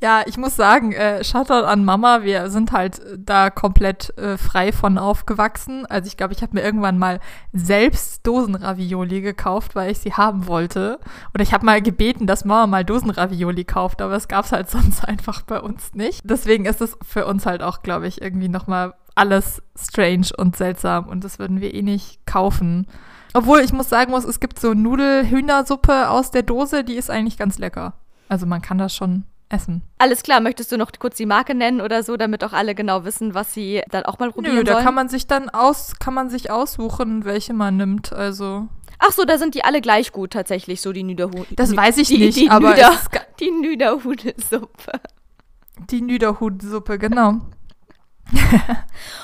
Ja, ich muss sagen, äh, Shoutout an Mama. Wir sind halt äh, da komplett äh, frei von aufgewachsen. Also ich glaube, ich habe mir irgendwann mal selbst Dosenravioli gekauft, weil ich sie haben wollte. Oder ich habe mal gebeten, dass Mama mal Dosenravioli kauft, aber es gab es halt [laughs] sonst einfach bei uns nicht. Deswegen ist es für uns halt auch, glaube ich, irgendwie nochmal alles strange und seltsam und das würden wir eh nicht kaufen. Obwohl ich muss sagen muss, es gibt so Nudelhühnersuppe aus der Dose, die ist eigentlich ganz lecker. Also man kann das schon essen. Alles klar, möchtest du noch kurz die Marke nennen oder so, damit auch alle genau wissen, was sie dann auch mal probieren Nö, da sollen? kann man sich dann aus, kann man sich aussuchen, welche man nimmt. Also Ach so, da sind die alle gleich gut tatsächlich, so die Nüderhu. Das weiß ich die, nicht, die aber Nüder, die Nüderhudelsuppe. die Nüderhutsuppe, genau. [laughs]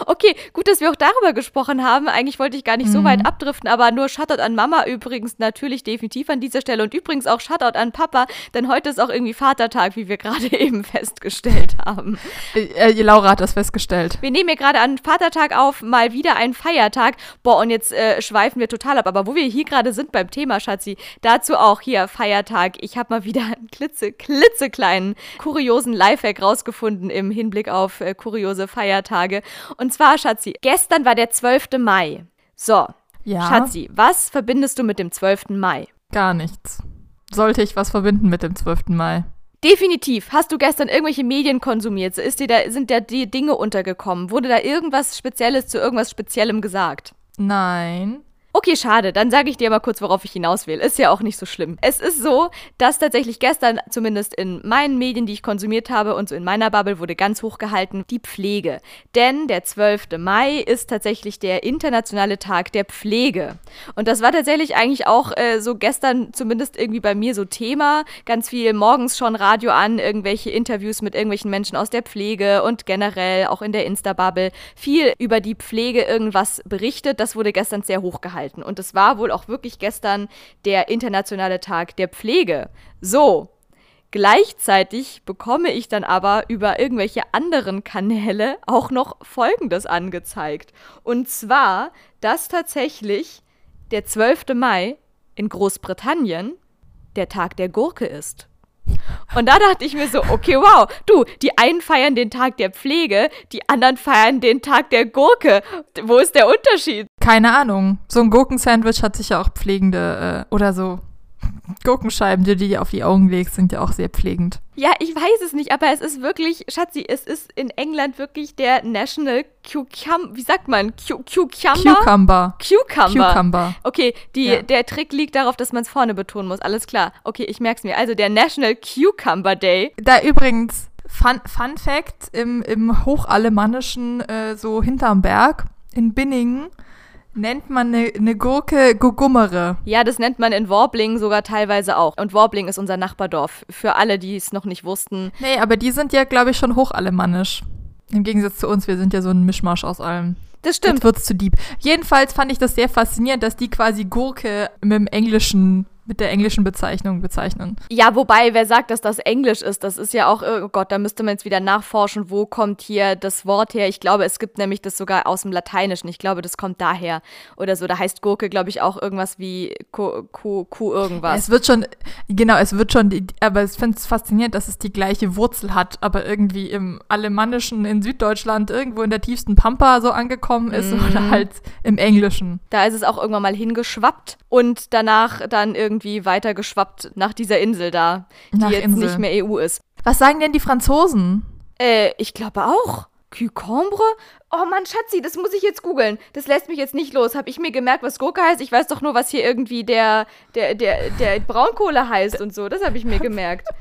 Okay, gut, dass wir auch darüber gesprochen haben. Eigentlich wollte ich gar nicht so Mhm. weit abdriften, aber nur Shoutout an Mama übrigens natürlich definitiv an dieser Stelle und übrigens auch Shoutout an Papa, denn heute ist auch irgendwie Vatertag, wie wir [laughs] gerade eben festgestellt haben. Äh, äh, Laura hat das festgestellt. Wir nehmen hier gerade an Vatertag auf, mal wieder ein Feiertag. Boah, und jetzt äh, schweifen wir total ab. Aber wo wir hier gerade sind beim Thema, Schatzi, dazu auch hier Feiertag. Ich habe mal wieder einen klitze, klitzekleinen, kuriosen Lifehack rausgefunden im Hinblick auf äh, kuriose Feiertage. Und zwar, Schatzi, gestern war der 12. Mai. So, Ja, Schatzi, was verbindest du mit dem 12. Mai? gar nichts. Sollte ich was verbinden mit dem 12. Mai? Definitiv. Hast du gestern irgendwelche Medien konsumiert? Ist dir da, sind da die Dinge untergekommen? Wurde da irgendwas Spezielles zu irgendwas Speziellem gesagt? Nein. Okay, schade. Dann sage ich dir mal kurz, worauf ich hinaus will. Ist ja auch nicht so schlimm. Es ist so, dass tatsächlich gestern, zumindest in meinen Medien, die ich konsumiert habe und so in meiner Bubble, wurde ganz hoch gehalten, die Pflege. Denn der 12. Mai ist tatsächlich der internationale Tag der Pflege. Und das war tatsächlich eigentlich auch äh, so gestern zumindest irgendwie bei mir so Thema. Ganz viel morgens schon Radio an, irgendwelche Interviews mit irgendwelchen Menschen aus der Pflege und generell auch in der Insta-Bubble viel über die Pflege irgendwas berichtet. Das wurde gestern sehr hoch gehalten. Und es war wohl auch wirklich gestern der internationale Tag der Pflege. So. Gleichzeitig bekomme ich dann aber über irgendwelche anderen Kanäle auch noch Folgendes angezeigt. Und zwar, dass tatsächlich der 12. Mai in Großbritannien der Tag der Gurke ist. Und da dachte ich mir so, okay, wow, du, die einen feiern den Tag der Pflege, die anderen feiern den Tag der Gurke. Wo ist der Unterschied? Keine Ahnung. So ein Gurkensandwich hat sicher auch pflegende äh, oder so Gurkenscheiben, die du dir auf die Augen legst, sind ja auch sehr pflegend. Ja, ich weiß es nicht, aber es ist wirklich, Schatzi, es ist in England wirklich der National Cucumber, wie sagt man, Cu Cucumber? Cucumber. Cucumber. Cucumber. Okay, die, Ja. der Trick liegt darauf, dass man es vorne betonen muss. Alles klar. Okay, ich merk's mir. Also der National Cucumber Day. Da übrigens, Fun, Fun Fact, im, im Hochalemannischen, äh, so hinterm Berg, in Binningen, nennt man eine ne Gurke Gugummere. Ja, das nennt man in Warbling sogar teilweise auch. Und Warbling ist unser Nachbardorf. Für alle, die es noch nicht wussten. Nee, aber die sind ja, glaube ich, schon hochalemannisch. Im Gegensatz zu uns, wir sind ja so ein Mischmasch aus allem. Das stimmt. Jetzt wird's zu deep. Jedenfalls fand ich das sehr faszinierend, dass die quasi Gurke mit dem Englischen mit der englischen Bezeichnung bezeichnen. Ja, wobei, wer sagt, dass das Englisch ist, das ist ja auch, oh Gott, da müsste man jetzt wieder nachforschen, wo kommt hier das Wort her. Ich glaube, es gibt nämlich das sogar aus dem Lateinischen. Ich glaube, das kommt daher oder so. Da heißt Gurke, glaube ich, auch irgendwas wie Kuh, Kuh, Kuh irgendwas. Es wird schon, genau, es wird schon, aber ich finde es faszinierend, dass es die gleiche Wurzel hat, aber irgendwie im Alemannischen in Süddeutschland irgendwo in der tiefsten Pampa so angekommen ist mm. oder halt im Englischen. Da ist es auch irgendwann mal hingeschwappt und danach dann irgendwie weitergeschwappt nach dieser Insel da, die nach jetzt Insel. nicht mehr EU ist. Was sagen denn die Franzosen? Äh, ich glaube auch. Cucombre? Oh Mann, Schatzi, das muss ich jetzt googeln. Das lässt mich jetzt nicht los. Habe ich mir gemerkt, was Gurke heißt? Ich weiß doch nur, was hier irgendwie der, der, der, der Braunkohle heißt und so. Das habe ich mir gemerkt. [laughs]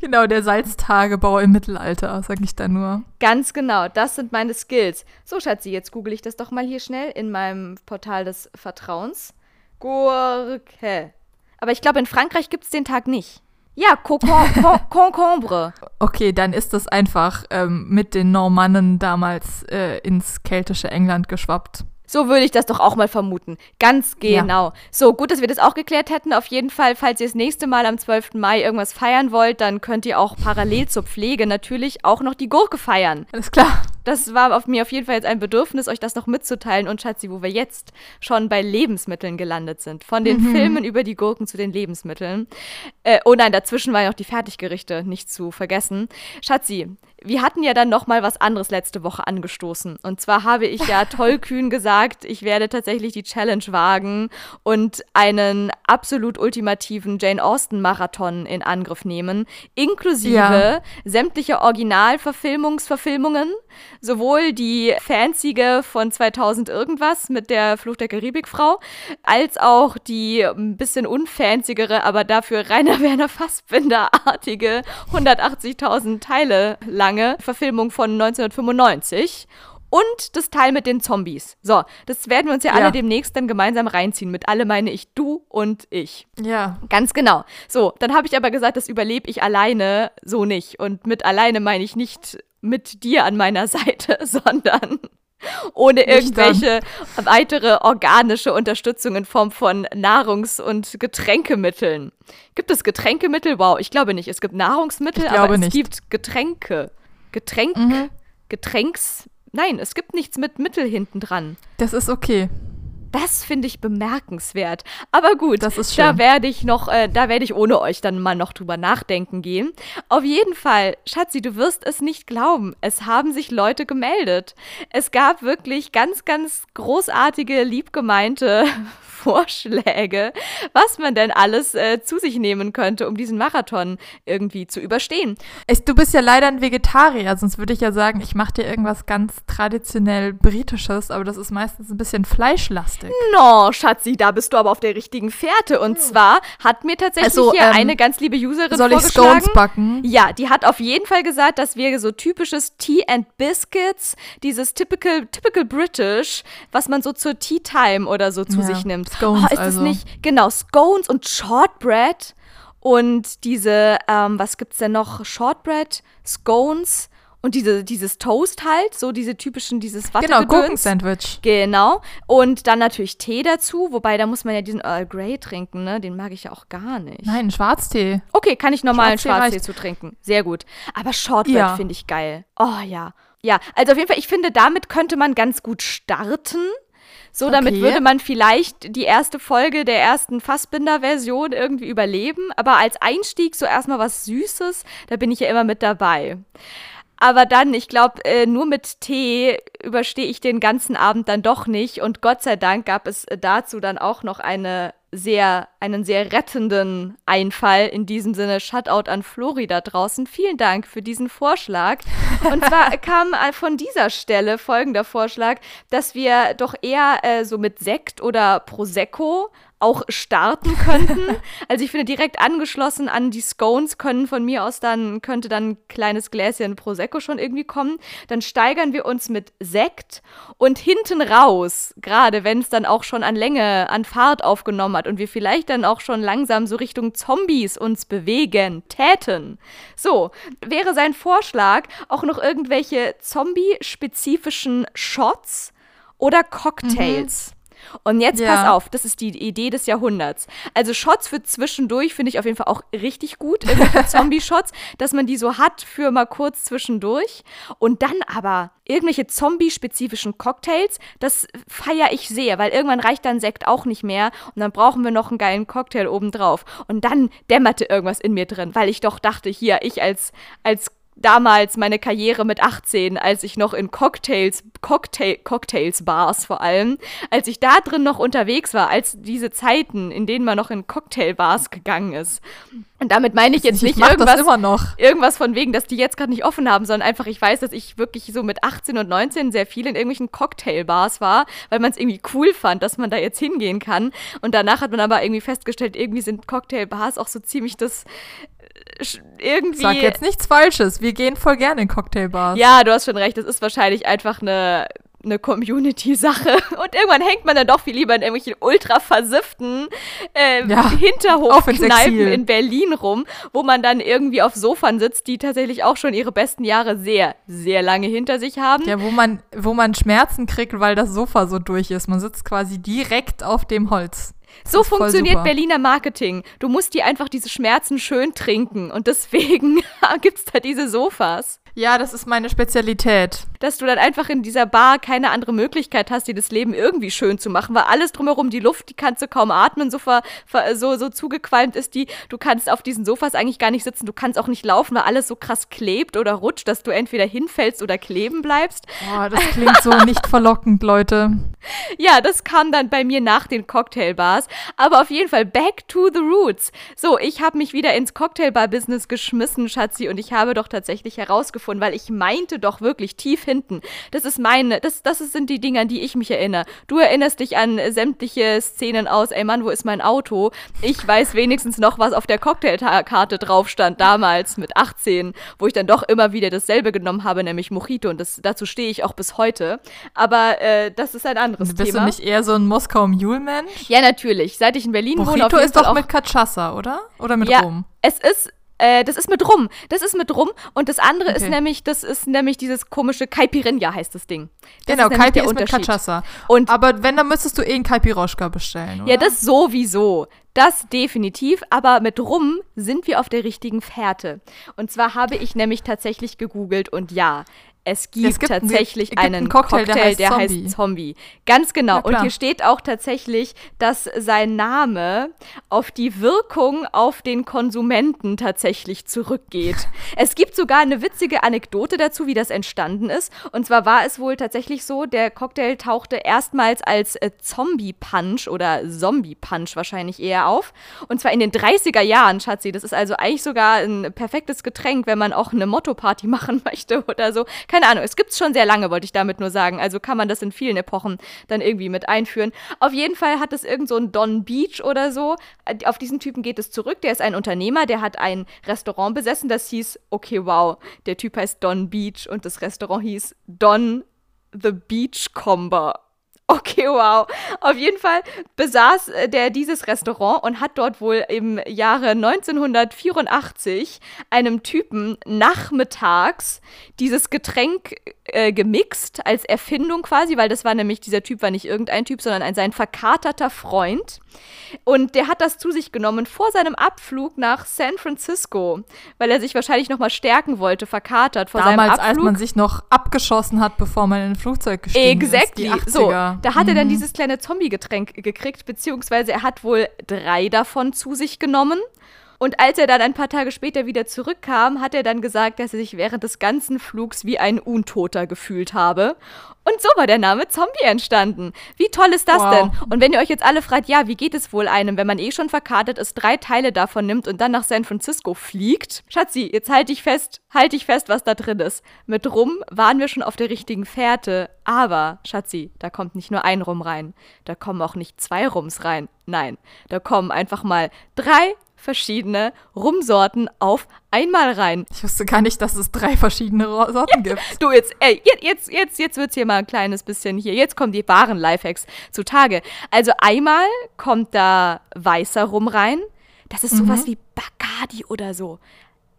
Genau, der Salztagebau im Mittelalter, sag ich da nur. Ganz genau, das sind meine Skills. So, Schatzi, jetzt google ich das doch mal hier schnell in meinem Portal des Vertrauens. Gurke. Aber ich glaube, in Frankreich gibt es den Tag nicht. Ja, [laughs] Concombre. Okay, dann ist das einfach ähm, mit den Normannen damals äh, ins keltische England geschwappt. So würde ich das doch auch mal vermuten. Ganz genau. Ja. So, gut, dass wir das auch geklärt hätten. Auf jeden Fall, falls ihr das nächste Mal am 12. Mai irgendwas feiern wollt, dann könnt ihr auch parallel zur Pflege natürlich auch noch die Gurke feiern. Alles klar. Das war auf mir auf jeden Fall jetzt ein Bedürfnis, euch das noch mitzuteilen. Und Schatzi, wo wir jetzt schon bei Lebensmitteln gelandet sind. Von den mhm. Filmen über die Gurken zu den Lebensmitteln. Äh, oh nein, dazwischen waren ja noch die Fertiggerichte, nicht zu vergessen. Schatzi, wir hatten ja dann noch mal was anderes letzte Woche angestoßen. Und zwar habe ich ja [laughs] tollkühn gesagt, ich werde tatsächlich die Challenge wagen und einen absolut ultimativen Jane Austen Marathon in Angriff nehmen, inklusive ja. sämtlicher Originalverfilmungsverfilmungen, sowohl die fancyge von 2000 irgendwas mit der Flucht der Karibikfrau, als auch die ein bisschen unfanzigere, aber dafür Rainer [laughs] Werner Fassbinder-artige 180.000 Teile lange Verfilmung von 1995 und das Teil mit den Zombies. So, das werden wir uns ja, ja, alle demnächst dann gemeinsam reinziehen. Mit alle meine ich du und ich. Ja. Ganz genau. So, dann habe ich aber gesagt, das überlebe ich alleine so nicht. Und mit alleine meine ich nicht mit dir an meiner [laughs] Seite, sondern ohne irgendwelche weitere organische Unterstützung in Form von Nahrungs- und Getränkemitteln. Gibt es Getränkemittel? Wow, ich glaube nicht. Es gibt Nahrungsmittel, aber es nicht. gibt Getränke. Getränk, mhm. Getränks. Nein, es gibt nichts mit Mittel hinten dran. Das ist okay. Das finde ich bemerkenswert. Aber gut, das ist schön. da werde ich noch, äh, da werde ich ohne euch dann mal noch drüber nachdenken gehen. Auf jeden Fall, Schatzi, du wirst es nicht glauben. Es haben sich Leute gemeldet. Es gab wirklich ganz, ganz großartige, liebgemeinte Vorschläge, was man denn alles äh, zu sich nehmen könnte, um diesen Marathon irgendwie zu überstehen. Es, du bist ja leider ein Vegetarier, sonst würde ich ja sagen, ich mache dir irgendwas ganz traditionell Britisches, aber das ist meistens ein bisschen fleischlastig. No, Schatzi, da bist du aber auf der richtigen Fährte. Und hm. zwar hat mir tatsächlich also, hier ähm, eine ganz liebe Userin soll vorgeschlagen. Ich Scones backen? Ja, die hat auf jeden Fall gesagt, dass wir so typisches Tea and Biscuits, dieses typical, typical British, was man so zur Tea Time oder so zu ja. sich nimmt. Scones oh, ist also. das nicht? Genau, Scones und Shortbread und diese, ähm, was gibt's denn noch? Shortbread, Scones und diese, dieses Toast halt, so diese typischen, dieses Watte Genau, Gurkensandwich. Genau. Und dann natürlich Tee dazu, wobei da muss man ja diesen Earl Grey trinken, ne? Den mag ich ja auch gar nicht. Nein, Schwarztee. Okay, kann ich normalen Schwarztee, Schwarztee zu trinken. Sehr gut. Aber Shortbread ja. finde ich geil. Oh ja. Ja, also auf jeden Fall, ich finde, damit könnte man ganz gut starten. So, damit okay. würde man vielleicht die erste Folge der ersten Fassbinder-Version irgendwie überleben. Aber als Einstieg so erstmal was Süßes, da bin ich ja immer mit dabei. Aber dann, ich glaube, äh, nur mit Tee überstehe ich den ganzen Abend dann doch nicht. Und Gott sei Dank gab es dazu dann auch noch eine sehr, einen sehr rettenden Einfall. In diesem Sinne, Shutout an Florida draußen. Vielen Dank für diesen Vorschlag. Und zwar [laughs] kam äh, von dieser Stelle folgender Vorschlag, dass wir doch eher äh, so mit Sekt oder Prosecco auch starten [laughs] könnten. also ich finde direkt angeschlossen an die Scones können von mir aus dann, könnte dann ein kleines Gläschen Prosecco schon irgendwie kommen. Dann steigern wir uns mit Sekt und hinten raus, gerade wenn es dann auch schon an Länge, an Fahrt aufgenommen hat und wir vielleicht dann auch schon langsam so Richtung Zombies uns bewegen, täten. So, wäre sein Vorschlag auch noch irgendwelche zombie-spezifischen Shots oder Cocktails. Mhm. Und jetzt Ja. pass auf, das ist die Idee des Jahrhunderts. Also Shots für zwischendurch finde ich auf jeden Fall auch richtig gut. [laughs] Zombie-Shots, dass man die so hat für mal kurz zwischendurch. Und dann aber irgendwelche Zombie-spezifischen Cocktails, das feiere ich sehr, weil irgendwann reicht dann Sekt auch nicht mehr und dann brauchen wir noch einen geilen Cocktail obendrauf. Und dann dämmerte irgendwas in mir drin, weil ich doch dachte, hier, ich als, als damals meine Karriere mit 18, als ich noch in Cocktails, Cocktail, Cocktails Bars vor allem, als ich da drin noch unterwegs war, als diese Zeiten, in denen man noch in Cocktailbars gegangen ist. Und damit meine ich jetzt nicht ich mach irgendwas, irgendwas von wegen, dass die jetzt gerade nicht offen haben, sondern einfach, ich weiß, dass ich wirklich so mit 18 und 19 sehr viel in irgendwelchen Cocktailbars war, weil man es irgendwie cool fand, dass man da jetzt hingehen kann. Und danach hat man aber irgendwie festgestellt, irgendwie sind Cocktailbars auch so ziemlich das irgendwie. Sag jetzt nichts Falsches. Wir gehen voll gerne in Cocktailbars. Ja, du hast schon recht, das ist wahrscheinlich einfach eine eine Community-Sache. [laughs] Und irgendwann hängt man dann doch viel lieber in irgendwelchen ultra versifften äh, Ja, Hinterhofkneipen in Berlin rum, wo man dann irgendwie auf Sofern sitzt, die tatsächlich auch schon ihre besten Jahre sehr, sehr lange hinter sich haben. Ja, wo man, wo man Schmerzen kriegt, weil das Sofa so durch ist. Man sitzt quasi direkt auf dem Holz. So funktioniert. Berliner Marketing. Du musst dir einfach diese Schmerzen schön trinken. Und deswegen [laughs] gibt's da diese Sofas. Ja, das ist meine Spezialität. Dass du dann einfach in dieser Bar keine andere Möglichkeit hast, dir das Leben irgendwie schön zu machen, weil alles drumherum, die Luft, die kannst du kaum atmen, so, ver, ver, so, so zugequalmt ist die. Du kannst auf diesen Sofas eigentlich gar nicht sitzen, du kannst auch nicht laufen, weil alles so krass klebt oder rutscht, dass du entweder hinfällst oder kleben bleibst. Boah, das klingt so nicht [laughs] verlockend, Leute. Ja, das kam dann bei mir nach den Cocktailbars. Aber auf jeden Fall back to the roots. So, ich habe mich wieder ins Cocktailbar-Business geschmissen, Schatzi, und ich habe doch tatsächlich herausgefunden, weil ich meinte doch wirklich tief hinten, das ist meine, das, das sind die Dinge, an die ich mich erinnere. Du erinnerst dich an sämtliche Szenen aus, ey Mann, wo ist mein Auto? Ich weiß wenigstens noch, was auf der Cocktailkarte drauf stand, damals mit 18, wo ich dann doch immer wieder dasselbe genommen habe, nämlich Mojito. Und das, dazu stehe ich auch bis heute. Aber äh, das ist ein anderes Bist Thema. du nicht eher so ein Moskau Mule-Mensch? Ja, natürlich. Seit ich in Berlin wohne, auf Mojito jeden ist Fall doch mit Cachaça, oder? Oder mit ja, Rum? es ist äh, das ist mit rum. Das ist mit rum. Und das andere ist Okay. nämlich, das ist nämlich dieses komische Caipirinha heißt das Ding. Das Genau, ist Kaipi der ist mit. Cachaça. Und Aber wenn, dann müsstest du eh einen Kaipiroschka bestellen, oder? ja, das sowieso. Das definitiv, aber mit Rum sind wir auf der richtigen Fährte. Und zwar habe ich nämlich tatsächlich gegoogelt und ja, es gibt, Es gibt tatsächlich gibt einen Cocktail, Cocktail, der, der heißt heißt, Zombie. Zombie. Ganz genau. Und hier steht auch tatsächlich, dass sein Name auf die Wirkung auf den Konsumenten tatsächlich zurückgeht. [laughs] es gibt sogar eine witzige Anekdote dazu, wie das entstanden ist. Und zwar war es wohl tatsächlich so, der Cocktail tauchte erstmals als äh, Zombie-Punch oder Zombie-Punch wahrscheinlich eher auf. Und zwar in den 30er Jahren, Schatzi. Das ist also eigentlich sogar ein perfektes Getränk, wenn man auch eine Motto-Party [laughs] machen möchte oder so. Keine Ahnung, es gibt's schon sehr lange, wollte ich damit nur sagen. Also kann man das in vielen Epochen dann irgendwie mit einführen. Auf jeden Fall hat es irgend so ein Don Beach oder so. Auf diesen Typen geht es zurück. Der ist ein Unternehmer, der hat ein Restaurant besessen, das hieß, okay, wow, der Typ heißt Don Beach und das Restaurant hieß Don the Beachcomber. Okay, wow. Auf jeden Fall besaß äh, der dieses Restaurant und hat dort wohl im Jahre 1984 einem Typen nachmittags dieses Getränk äh, gemixt als Erfindung quasi, weil das war nämlich, dieser Typ war nicht irgendein Typ, sondern ein sein verkaterter Freund. Und der hat das zu sich genommen vor seinem Abflug nach San Francisco, weil er sich wahrscheinlich nochmal stärken wollte, verkatert vor Damals, seinem als Abflug. man sich noch abgeschossen hat, bevor man in ein Flugzeug gestiegen Exactly. ist. 80er. So, da hat er dann Mhm. dieses kleine Zombie-Getränk gekriegt, beziehungsweise er hat wohl drei davon zu sich genommen. Und als er dann ein paar Tage später wieder zurückkam, hat er dann gesagt, dass er sich während des ganzen Flugs wie ein Untoter gefühlt habe. Und so war der Name Zombie entstanden. Wie toll ist das Wow. denn? Und wenn ihr euch jetzt alle fragt, ja, wie geht es wohl einem, wenn man eh schon verkartet ist, drei Teile davon nimmt und dann nach San Francisco fliegt? Schatzi, jetzt halte ich fest, halte ich fest, was da drin ist. Mit Rum waren wir schon auf der richtigen Fährte, aber, Schatzi, da kommt nicht nur ein Rum rein, da kommen auch nicht zwei Rums rein. Nein, da kommen einfach mal drei verschiedene Rumsorten auf einmal rein. Ich wusste gar nicht, dass es drei verschiedene Sorten gibt. Du jetzt, ey, jetzt, jetzt, jetzt, jetzt wird's hier mal ein kleines bisschen hier. Jetzt kommen die wahren Lifehacks zutage. Also einmal kommt da weißer Rum rein. Das ist Mhm. sowas wie Bacardi oder so.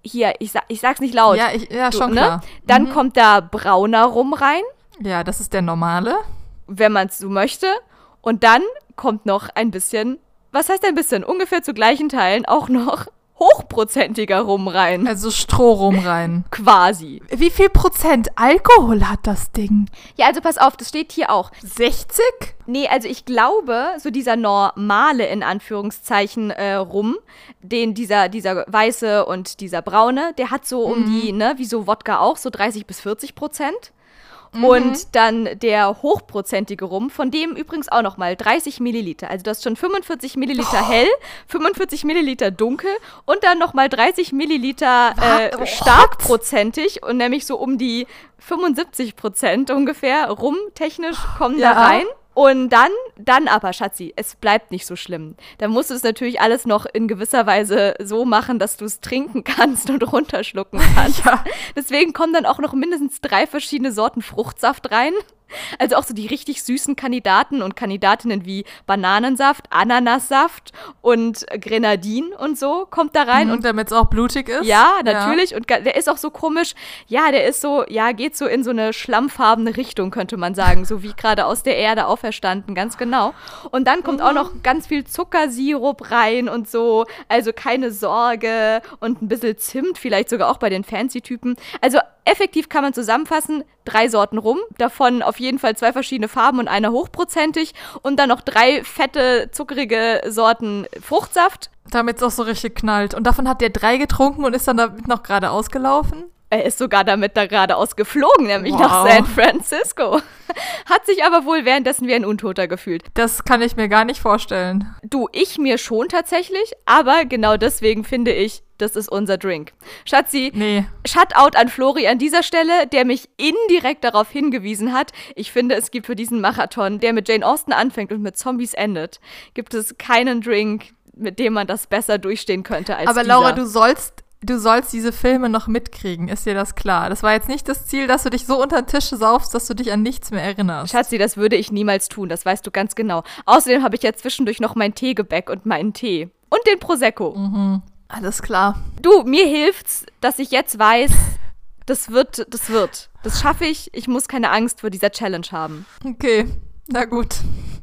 Hier, ich, sag, ich sag's nicht laut. Ja, ich, ja Du, schon ne? klar. Dann kommt da brauner Rum rein, Ja, das ist der normale. wenn man es so möchte. Und dann kommt noch ein bisschen, was heißt ein bisschen? Ungefähr zu gleichen Teilen auch noch [laughs] hochprozentiger Rum rein. Also Strohrum rein. [laughs] Quasi. Wie viel Prozent Alkohol hat das Ding? Ja, also pass auf, das steht hier auch. 60? Nee, also ich glaube, so dieser normale, in Anführungszeichen, äh, Rum, den dieser, dieser weiße und dieser braune, der hat so um die, ne, wie so Wodka auch, so 30 bis 40 Prozent. Und dann der hochprozentige Rum, von dem übrigens auch nochmal 30 Milliliter. Also du hast schon 45 Milliliter hell, 45 Milliliter dunkel und dann nochmal 30 Milliliter äh, starkprozentig und nämlich so um die 75 Prozent ungefähr rumtechnisch kommen Ja. da rein. Und dann, dann aber, Schatzi, es bleibt nicht so schlimm. Dann musst du es natürlich alles noch in gewisser Weise so machen, dass du es trinken kannst und runterschlucken [laughs] kannst. Ja. Deswegen kommen dann auch noch mindestens drei verschiedene Sorten Fruchtsaft rein. Also auch so die richtig süßen Kandidaten und Kandidatinnen wie Bananensaft, Ananassaft und Grenadin und so kommt da rein. Und Und damit es auch blutig ist? ja, natürlich. Und ga- der ist auch so komisch. Ja, der ist so, ja, geht so in so eine schlammfarbene Richtung, könnte man sagen. So wie gerade aus der Erde auferstanden, ganz genau. Und dann kommt auch noch ganz viel Zuckersirup rein und so. Also keine Sorge. Und ein bisschen Zimt, vielleicht sogar auch bei den Fancy-Typen. Also effektiv kann man zusammenfassen, drei Sorten rum, davon auf jeden Fall zwei verschiedene Farben und einer hochprozentig und dann noch drei fette, zuckerige Sorten Fruchtsaft. Damit es auch so richtig knallt. Und davon hat der drei getrunken und ist dann damit noch gerade ausgelaufen? Er ist sogar damit da geradeaus geflogen, nämlich Wow. nach San Francisco. [laughs] Hat sich aber wohl währenddessen wie ein Untoter gefühlt. Das kann ich mir gar nicht vorstellen. Du, ich mir schon tatsächlich, aber genau deswegen finde ich, das ist unser Drink. Schatzi, Nee. Shutout an Flori an dieser Stelle, der mich indirekt darauf hingewiesen hat. Ich finde, es gibt für diesen Marathon, der mit Jane Austen anfängt und mit Zombies endet, gibt es keinen Drink, mit dem man das besser durchstehen könnte als Aber dieser. Laura, du sollst, du sollst diese Filme noch mitkriegen, ist dir das klar? Das war jetzt nicht das Ziel, dass du dich so unter den Tisch saufst, dass du dich an nichts mehr erinnerst. Schatzi, das würde ich niemals tun, das weißt du ganz genau. Außerdem habe ich ja zwischendurch noch mein Teegebäck und meinen Tee. Und den Prosecco. Alles klar. Du, mir hilft's, dass ich jetzt weiß, das wird, das wird. Das schaffe ich. Ich muss keine Angst vor dieser Challenge haben. Okay, na gut.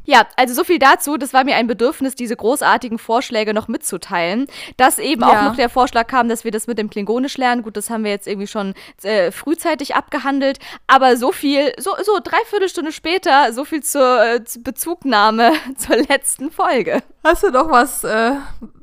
Ja, also so viel dazu. Das war mir ein Bedürfnis, diese großartigen Vorschläge noch mitzuteilen. Dass eben auch Ja. noch der Vorschlag kam, dass wir das mit dem Klingonisch lernen. Gut, das haben wir jetzt irgendwie schon äh, frühzeitig abgehandelt. Aber so viel, so, so dreiviertel Stunde später, so viel zur, äh, zur Bezugnahme [laughs] zur letzten Folge. Hast du noch was, äh,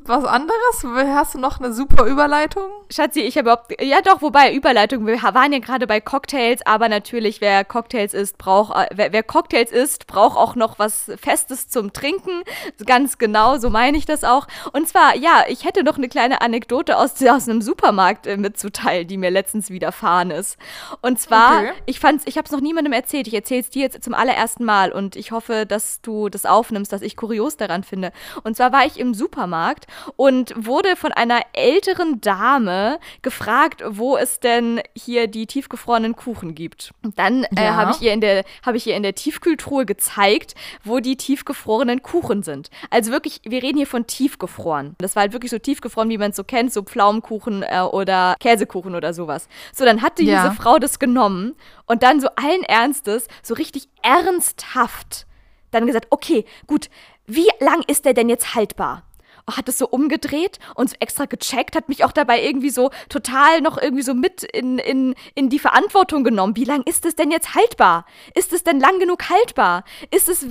was anderes? Hast du noch eine super Überleitung? Schatzi, ich habe überhaupt. Ja, doch, wobei, Überleitung. Wir waren ja gerade bei Cocktails, aber natürlich, wer Cocktails isst, braucht. Äh, wer, wer Cocktails isst, braucht auch noch was Festes zum Trinken. Ganz genau, so meine ich das auch. Und zwar, ja, ich hätte noch eine kleine Anekdote aus, [laughs] aus einem Supermarkt äh, mitzuteilen, die mir letztens widerfahren ist. Und zwar, Okay. ich fand's, ich habe es noch niemandem erzählt. Ich erzähle es dir jetzt zum allerersten Mal und ich hoffe, dass du das aufnimmst, dass ich kurios daran finde. Und zwar war ich im Supermarkt und wurde von einer älteren Dame gefragt, wo es denn hier die tiefgefrorenen Kuchen gibt. Dann äh, Ja. habe ich ihr in der habe ich ihr in der Tiefkühltruhe gezeigt, wo die tiefgefrorenen Kuchen sind. Also wirklich, wir reden hier von tiefgefroren. Das war halt wirklich so tiefgefroren, wie man es so kennt, so Pflaumenkuchen äh, oder Käsekuchen oder sowas. So, dann hatte Ja. diese Frau das genommen und dann so allen Ernstes, so richtig ernsthaft, dann gesagt, okay, gut, wie lang ist der denn jetzt haltbar? Oh, Hat es so umgedreht und so extra gecheckt, hat mich auch dabei irgendwie so total noch irgendwie so mit in, in, in die Verantwortung genommen. Wie lang ist es denn jetzt haltbar? Ist es denn lang genug haltbar? Ist es,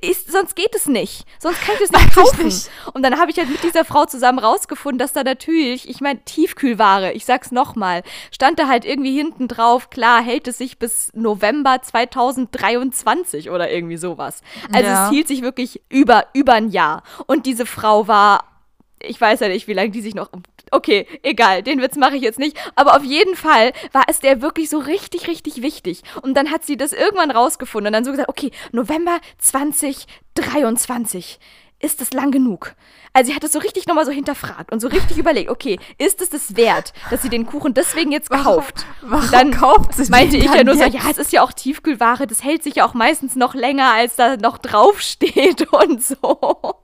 ist, sonst geht es nicht. Sonst kann [laughs] ich es nicht kaufen. nicht. Und dann habe ich halt mit dieser Frau zusammen rausgefunden, dass da natürlich, ich meine, Tiefkühlware, ich sag's nochmal, stand da halt irgendwie hinten drauf, klar, hält es sich bis November 2023 oder irgendwie sowas. Also Ja. es hielt sich wirklich über, über ein Jahr. Und diese Frau war, ich weiß ja nicht, wie lange die sich noch. Okay, egal, den Witz mache ich jetzt nicht. Aber auf jeden Fall war es der wirklich so richtig, richtig wichtig. Und dann hat sie das irgendwann rausgefunden und dann so gesagt, okay, November 2023. Ist das lang genug? Also sie hat es so richtig nochmal so hinterfragt und so richtig überlegt, okay, ist es das wert, dass sie den Kuchen deswegen jetzt kauft? Warum Und dann kauft sie meinte ich ja nur so, jetzt? ja, es ist ja auch Tiefkühlware, das hält sich ja auch meistens noch länger, als da noch draufsteht [laughs] und so.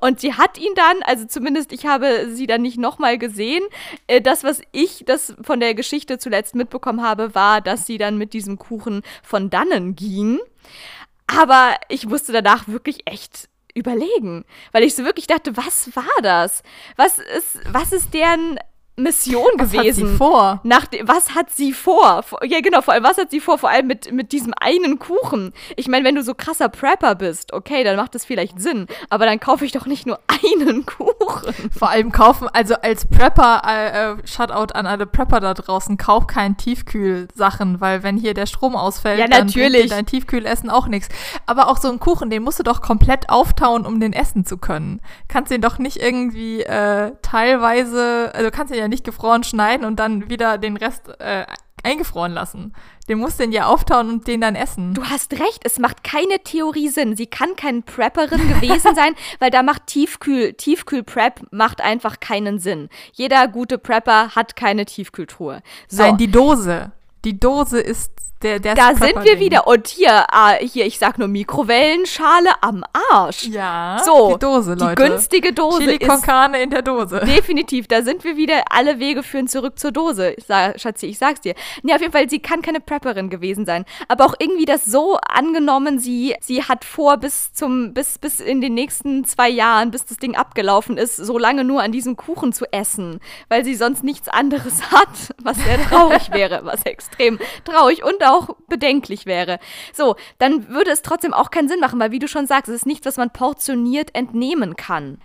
Und sie hat ihn dann, also zumindest ich habe sie dann nicht nochmal gesehen. Äh, Das, was ich das von der Geschichte zuletzt mitbekommen habe, war, dass sie dann mit diesem Kuchen von dannen ging. Aber ich musste danach wirklich echt überlegen, weil ich so wirklich dachte, was war das? Was ist, was ist deren Mission Was gewesen. hat sie vor? Nach was hat sie vor? Ja, genau, vor allem, was hat sie vor? Vor allem mit, mit diesem einen Kuchen. Ich meine, wenn du so krasser Prepper bist, okay, dann macht das vielleicht Sinn. Aber dann kaufe ich doch nicht nur [laughs] einen Kuchen. Vor allem kaufen, also als Prepper, äh, äh, Shoutout an alle Prepper da draußen, kauf kein Tiefkühlsachen, weil wenn hier der Strom ausfällt, Ja, dann natürlich. dir dein Tiefkühlessen auch nichts. Aber auch so ein Kuchen, den musst du doch komplett auftauen, um den essen zu können. Kannst den doch nicht irgendwie äh, teilweise, also kannst den ja nicht gefroren schneiden und dann wieder den Rest äh, eingefroren lassen. Den musst du den ja auftauen und den dann essen. Du hast recht, es macht keine Theorie Sinn. Sie kann keine Prepperin gewesen sein, [laughs] weil da macht Tiefkühl, Tiefkühl-Prep macht einfach keinen Sinn. Jeder gute Prepper hat keine Tiefkühltruhe. So. Nein, die Dose. Die Dose ist der, der Da sind wir wieder. Und hier, ah, hier, ich sag nur Mikrowellenschale am Arsch. Ja, So, die Dose, die Leute. günstige Dose Chili con carne in der Dose. [laughs] definitiv. Da sind wir wieder. Alle Wege führen zurück zur Dose. Ich sag, Schatzi, ich sag's dir. Nee, auf jeden Fall, sie kann keine Prepperin gewesen sein. Aber auch irgendwie das so angenommen, sie, sie hat vor, bis zum, bis, bis in den nächsten zwei Jahren, bis das Ding abgelaufen ist, so lange nur an diesem Kuchen zu essen. Weil sie sonst nichts anderes [laughs] hat, was sehr traurig wäre, was extrem traurig und auch bedenklich wäre. So, dann würde es trotzdem auch keinen Sinn machen, weil wie du schon sagst, es ist nichts, was man portioniert entnehmen kann.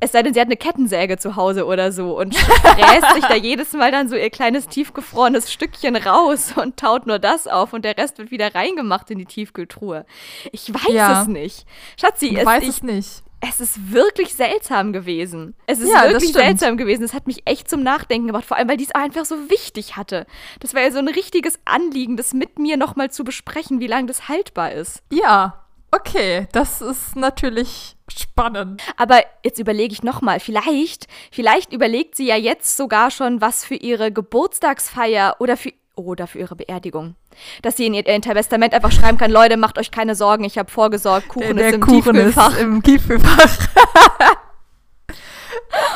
Es sei denn, sie hat eine Kettensäge zu Hause oder so und [laughs] fräst sich da jedes Mal dann so ihr kleines tiefgefrorenes Stückchen raus und taut nur das auf und der Rest wird wieder reingemacht in die Tiefkühltruhe. Ich weiß Ja. es nicht. Schatzi, Ich es, weiß ich, es nicht. Es ist wirklich seltsam gewesen. Es ist Ja, wirklich seltsam gewesen. Es hat mich echt zum Nachdenken gebracht, vor allem, weil die es einfach so wichtig hatte. Das war ja so ein richtiges Anliegen, das mit mir nochmal zu besprechen, wie lange das haltbar ist. Ja, okay, das ist natürlich spannend. Aber jetzt überlege ich nochmal, vielleicht, vielleicht überlegt sie ja jetzt sogar schon, was für ihre Geburtstagsfeier oder für oder für ihre Beerdigung. Dass sie in ihr, in Testament einfach schreiben kann, Leute, macht euch keine Sorgen, ich habe vorgesorgt, Kuchen der ist im Kuchen Tiefkühlfach. ist im Tiefkühlfach. [laughs]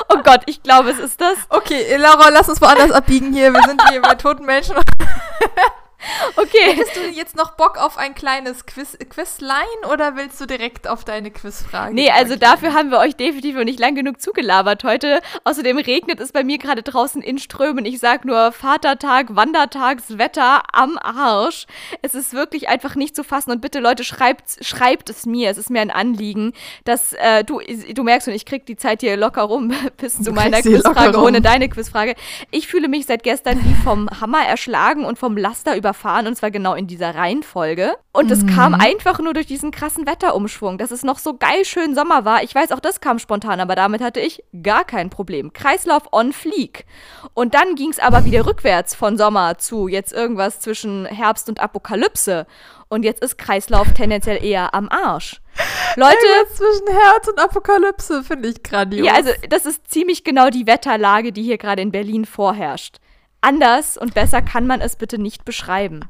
Oh Gott, ich glaube, es ist das. Okay, Laura, lass uns woanders abbiegen hier. Wir sind hier bei toten Menschen. [laughs] [laughs] Okay. Hättest du jetzt noch Bock auf ein kleines Quiz Quizlein oder willst du direkt auf deine Quizfrage? Nee, also übergehen? dafür haben wir euch definitiv noch nicht lang genug zugelabert heute. Außerdem regnet es bei mir gerade draußen in Strömen. Ich sag nur Vatertag, Wandertagswetter am Arsch. Es ist wirklich einfach nicht zu fassen. Und bitte, Leute, schreibt, schreibt es mir. Es ist mir ein Anliegen, dass äh, du, du merkst schon, ich krieg die Zeit hier locker rum [laughs] bis zu meiner Quizfrage ohne deine Quizfrage. Ich fühle mich seit gestern wie vom Hammer erschlagen und vom Laster überfahren. Und zwar genau in dieser Reihenfolge. Und es kam Mhm. einfach nur durch diesen krassen Wetterumschwung, dass es noch so geil schön Sommer war. Ich weiß, auch das kam spontan, aber damit hatte ich gar kein Problem. Kreislauf on fleek. Und dann ging es aber wieder rückwärts von Sommer zu jetzt irgendwas zwischen Herbst und Apokalypse. Und jetzt ist Kreislauf tendenziell eher am Arsch. [laughs] Leute, zwischen Herz und Apokalypse finde ich grandios. ja, also das ist ziemlich genau die Wetterlage, die hier gerade in Berlin vorherrscht. Anders und besser kann man es bitte nicht beschreiben.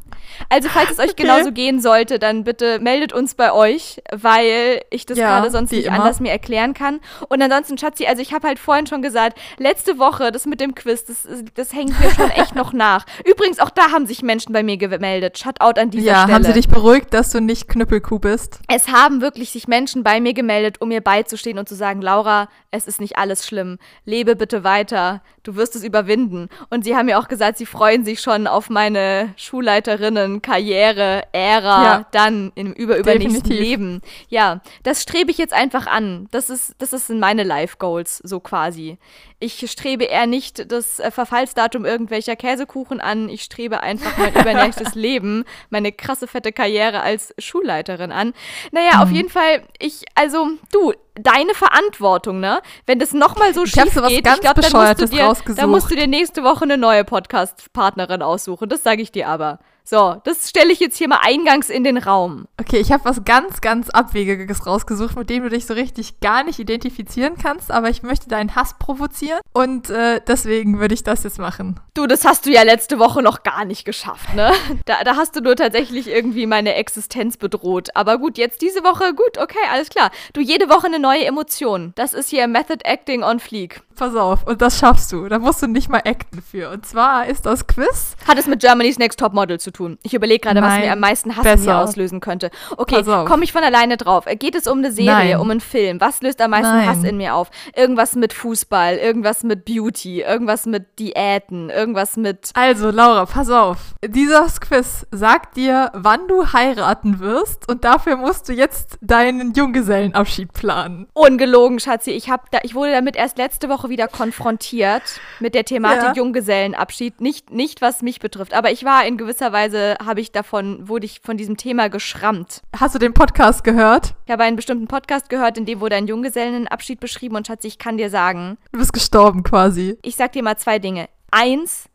Also, falls es euch Okay. genauso gehen sollte, dann bitte meldet uns bei euch, weil ich das Ja, gerade sonst nicht immer. anders mir erklären kann. Und ansonsten, Schatzi, also ich habe halt vorhin schon gesagt, letzte Woche, das mit dem Quiz, das, das hängt mir schon echt noch nach. Übrigens, auch da haben sich Menschen bei mir gemeldet. Shoutout an dieser ja, Stelle. haben sie dich beruhigt, dass du nicht Knüppelkuh bist? Es haben wirklich sich Menschen bei mir gemeldet, um mir beizustehen und zu sagen, Laura, es ist nicht alles schlimm. Lebe bitte weiter. Du wirst es überwinden. Und sie haben mir auch gesagt, sie freuen sich schon auf meine Schulleiterinnen, Karriere, Ära, Ja. dann im überübernächsten. Leben. Ja, das strebe ich jetzt einfach an. Das ist, das ist sind meine Life Goals, so quasi. Ich strebe eher nicht das äh, Verfallsdatum irgendwelcher Käsekuchen an. Ich strebe einfach mein [laughs] übernächstes Leben, meine krasse fette Karriere als Schulleiterin an. Naja, Mhm. auf jeden Fall, ich, also, du, deine Verantwortung, ne? Wenn das nochmal so Ich schief was geht, ich glaube, dann musst du dir, dann musst du dir nächste Woche eine neue Podcast-Partnerin aussuchen. Das sage ich dir aber. So, das stelle ich jetzt hier mal eingangs in den Raum. Okay, ich habe was ganz, ganz Abwegiges rausgesucht, mit dem du dich so richtig gar nicht identifizieren kannst, aber ich möchte deinen Hass provozieren und äh, deswegen würde ich das jetzt machen. Du, das hast du ja letzte Woche noch gar nicht geschafft, ne? [laughs] Da, da hast du nur tatsächlich irgendwie meine Existenz bedroht. Aber gut, jetzt diese Woche, gut, okay, alles klar. Du, jede Woche eine neue Emotion. Das ist hier Method Acting on Fleek. Pass auf, und das schaffst du. Da musst du nicht mal acten für. Und zwar ist das Quiz. Hat es mit Germany's Next Top Model zu tun? Tun. Ich überlege gerade, was mir am meisten Hass besser. in mir auslösen könnte. Okay, komme ich von alleine drauf. Geht es um eine Serie, Nein. um einen Film? Was löst am meisten Nein. Hass in mir auf? Irgendwas mit Fußball, irgendwas mit Beauty, irgendwas mit Diäten, irgendwas mit Also, Laura, pass auf. Dieses Quiz sagt dir, wann du heiraten wirst und dafür musst du jetzt deinen Junggesellenabschied planen. Ungelogen, Schatzi. Ich, hab da, ich wurde damit erst letzte Woche wieder konfrontiert mit der Thematik Ja. Junggesellenabschied. Nicht, nicht, was mich betrifft. Aber ich war in gewisser Weise, habe ich davon, wurde ich von diesem Thema geschrammt. Hast du den Podcast gehört? Ich habe einen bestimmten Podcast gehört, in dem wurde ein Junggesellenabschied beschrieben. Und Schatzi, ich kann dir sagen, Du bist gestorben quasi. ich sag dir mal zwei Dinge. Eins,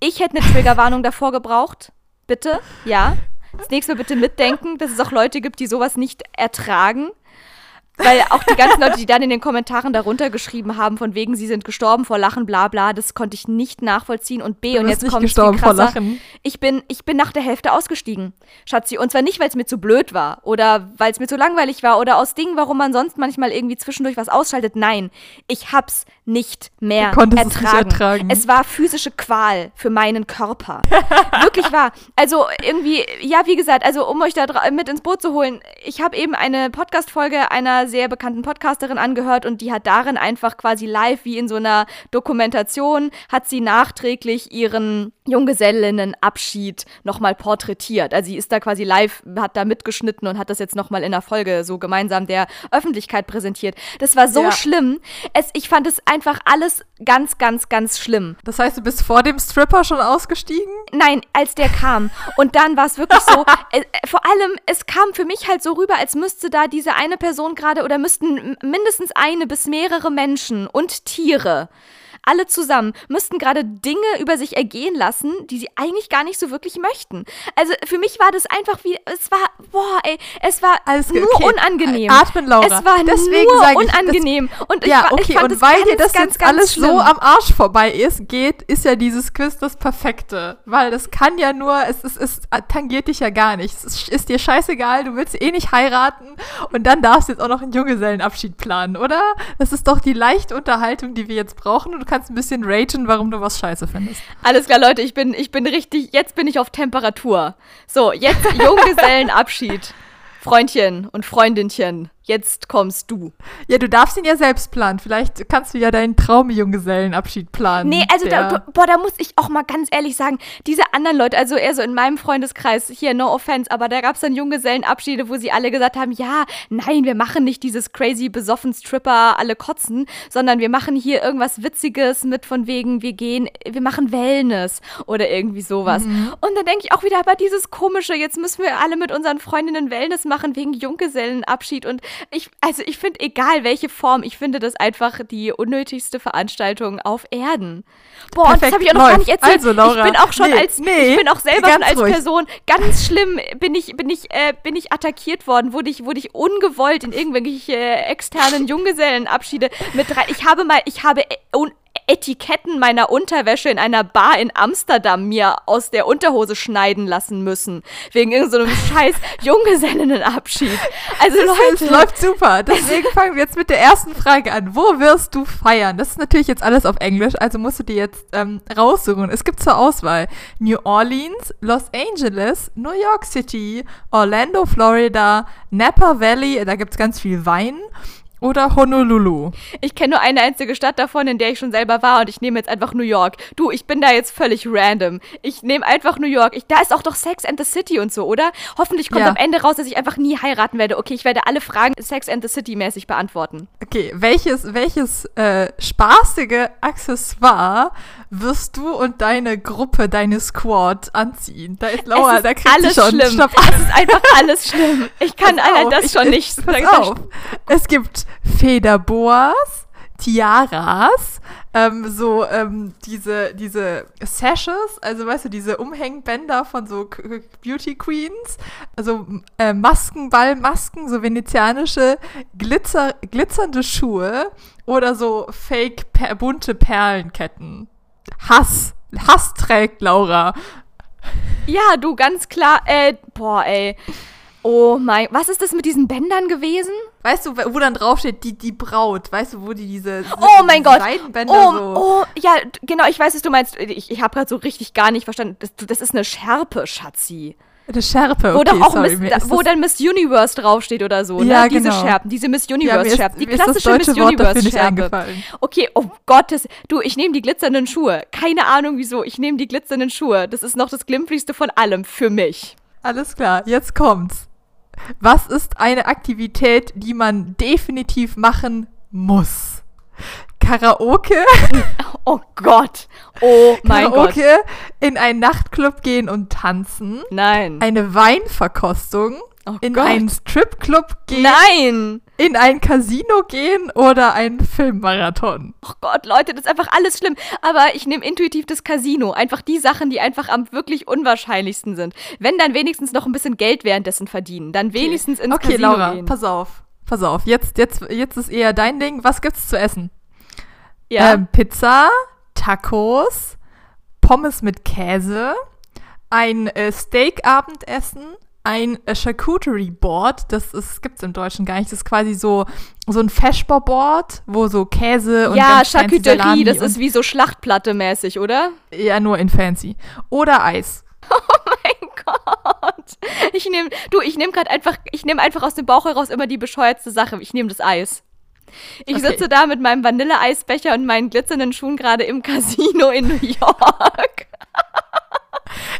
ich hätte eine Triggerwarnung davor gebraucht. Bitte, ja. Das nächste Mal bitte mitdenken, dass es auch Leute gibt, die sowas nicht ertragen. Weil auch die ganzen Leute, die dann in den Kommentaren darunter geschrieben haben, von wegen, sie sind gestorben vor Lachen, bla bla, das konnte ich nicht nachvollziehen. Und B, Du und jetzt kommt gestorben vor Lachen. Ich bin, ich bin nach der Hälfte ausgestiegen, Schatzi. Und zwar nicht, weil es mir zu blöd war oder weil es mir zu langweilig war oder aus Dingen, warum man sonst manchmal irgendwie zwischendurch was ausschaltet. Nein, ich hab's nicht mehr konntest es ertragen. nicht ertragen. Es war physische Qual für meinen Körper. [laughs] Wirklich wahr. Also irgendwie, ja, wie gesagt, also um euch da mit ins Boot zu holen, ich habe eben eine Podcast-Folge einer sehr bekannten Podcasterin angehört und die hat darin einfach quasi live, wie in so einer Dokumentation, hat sie nachträglich ihren Junggesellinnenabschied nochmal porträtiert. Also sie ist da quasi live, hat da mitgeschnitten und hat das jetzt nochmal in der Folge so gemeinsam der Öffentlichkeit präsentiert. Das war so Ja. schlimm. Es, ich fand es einfach alles ganz, ganz, ganz schlimm. Das heißt, du bist vor dem Stripper schon ausgestiegen? Nein, als der kam. Und dann war es wirklich so, [laughs] äh, vor allem, es kam für mich halt so rüber, als müsste da diese eine Person gerade oder müssten mindestens eine bis mehrere Menschen und Tiere. Alle zusammen müssten gerade Dinge über sich ergehen lassen, die sie eigentlich gar nicht so wirklich möchten. Also für mich war das einfach wie, es war, boah, ey, es war Alles nur okay. unangenehm. Atmen, Laura. Es war Deswegen nur ich, das- unangenehm. und ich, ja, okay, ich fand und das weil ganz, dir das ganz, jetzt ganz alles schlimm. so am Arsch vorbei ist, geht, ist ja dieses Quiz das Perfekte. Weil das kann ja nur, es, es, es tangiert dich ja gar nicht. Es ist, ist dir scheißegal, du willst eh nicht heiraten und dann darfst du jetzt auch noch einen Junggesellenabschied planen, oder? Das ist doch die leichte Unterhaltung, die wir jetzt brauchen und kannst ein bisschen ragen, warum du was scheiße findest. Alles klar, Leute, ich bin, ich bin richtig, jetzt bin ich auf Temperatur. So, jetzt Junggesellenabschied. [laughs] Freundchen und Freundinchen, jetzt kommst du. Ja, du darfst ihn ja selbst planen. Vielleicht kannst du ja deinen Traumjunggesellenabschied planen. Nee, also da, boah, da muss ich auch mal ganz ehrlich sagen, diese anderen Leute, also eher so in meinem Freundeskreis, hier, no offense, aber da gab es dann Junggesellenabschiede, wo sie alle gesagt haben, ja, nein, wir machen nicht dieses crazy besoffen Stripper, alle kotzen, sondern wir machen hier irgendwas Witziges mit von wegen, wir gehen, wir machen Wellness oder irgendwie sowas. Und dann denke ich auch wieder, aber dieses komische, jetzt müssen wir alle mit unseren Freundinnen Wellness machen wegen Junggesellenabschied und ich, also ich finde, egal welche Form, ich finde das einfach die unnötigste Veranstaltung auf Erden. Boah, und das Perfekt, habe ich auch noch gar läuft. nicht erzählt. Also, Laura, ich bin auch schon nee, als, nee, ich bin auch selber schon als ruhig. Person ganz schlimm, bin ich, bin ich, äh, bin ich attackiert worden, wurde ich, wurde ich ungewollt in irgendwelche äh, externen Junggesellenabschiede mit rein. Ich habe mal, ich habe un Etiketten meiner Unterwäsche in einer Bar in Amsterdam mir aus der Unterhose schneiden lassen müssen. Wegen irgendeinem so [laughs] scheiß Junggesellenabschied. Also Es Leute. läuft super. [laughs] Deswegen fangen wir jetzt mit der ersten Frage an. Wo wirst du feiern? Das ist natürlich jetzt alles auf Englisch, also musst du dir jetzt ähm, raussuchen. Es gibt zur Auswahl New Orleans, Los Angeles, New York City, Orlando, Florida, Napa Valley, da gibt es ganz viel Wein. Oder Honolulu. Ich kenne nur eine einzige Stadt davon, in der ich schon selber war und ich nehme jetzt einfach New York. Du, ich bin da jetzt völlig random. Ich nehme einfach New York. Ich, da ist auch doch Sex and the City und so, oder? Hoffentlich kommt Ja. am Ende raus, dass ich einfach nie heiraten werde. Okay, ich werde alle Fragen Sex and the City mäßig beantworten. Okay, welches, welches äh, spaßige Accessoire wirst du und deine Gruppe, deine Squad anziehen? Da ist Laura, ist da kriegt alles sie schon schlimm. Stopp. Es ist einfach alles schlimm. Ich kann allein das schon ich- nicht. Pass auf. Es gibt Federboas, Tiaras, ähm, so ähm, diese, diese Sashes, also weißt du, diese Umhängbänder von so Beauty Queens, also äh, Maskenballmasken, so venezianische Glitzer, glitzernde Schuhe oder so fake per bunte Perlenketten. Hass. Hass trägt Laura. Ja, du, ganz klar. Äh, boah, ey. Oh mein, was ist das mit diesen Bändern gewesen? Weißt du, wo dann draufsteht, die, die Braut? Weißt du, wo die diese, Oh mein diese Gott. Seidenbänder Oh, so. oh, ja, genau, ich weiß, was du meinst. Ich, ich habe gerade so richtig gar nicht verstanden. Das, das ist eine Schärpe, Schatzi. Eine Schärpe, Wo okay, doch auch sorry. Miss, da, wo dann Miss Universe draufsteht oder so, Ja, ne? Diese genau. Schärpen, diese Miss ja, mir Universe ist, Schärpen, die klassische Miss Wort dafür Universe nicht Schärpe. eingefallen. Okay, oh Gottes, du, ich nehme die glitzernden Schuhe. Keine Ahnung wieso, ich nehme die glitzernden Schuhe. Das ist noch das glimpflichste von allem für mich. Alles klar, jetzt kommt's. Was ist eine Aktivität, die man definitiv machen muss? Karaoke, Oh Gott. Oh mein Gott. Karaoke, in einen Nachtclub gehen und tanzen, Nein. eine Weinverkostung, Oh in Gott. einen Stripclub gehen, Nein. In ein Casino gehen oder einen Filmmarathon. Oh Gott, Leute, das ist einfach alles schlimm. Aber ich nehme intuitiv das Casino. Einfach die Sachen, die einfach am wirklich unwahrscheinlichsten sind. Wenn dann wenigstens noch ein bisschen Geld währenddessen verdienen. Dann wenigstens ins okay, Casino Laura, gehen. pass auf. Pass auf, jetzt, jetzt, jetzt ist eher dein Ding. Was gibt's zu essen? Ja. Ähm, Pizza, Tacos, Pommes mit Käse, ein äh, Steak-Abendessen, ein äh, Charcuterie Board, das ist, gibt's im Deutschen gar nicht, das ist quasi so, so ein Feschbar-Board, wo so Käse und ja, Charcuterie, das ist wie so Schlachtplatte mäßig, oder? Ja, nur in fancy. Oder Eis. [laughs] Mein Gott. Ich nehme, du, ich nehme gerade einfach, ich nehme einfach aus dem Bauch heraus immer die bescheuertste Sache. Ich nehme das Eis. Ich Okay. sitze da mit meinem Vanilleeisbecher und meinen glitzernden Schuhen gerade im Casino in New York. [laughs]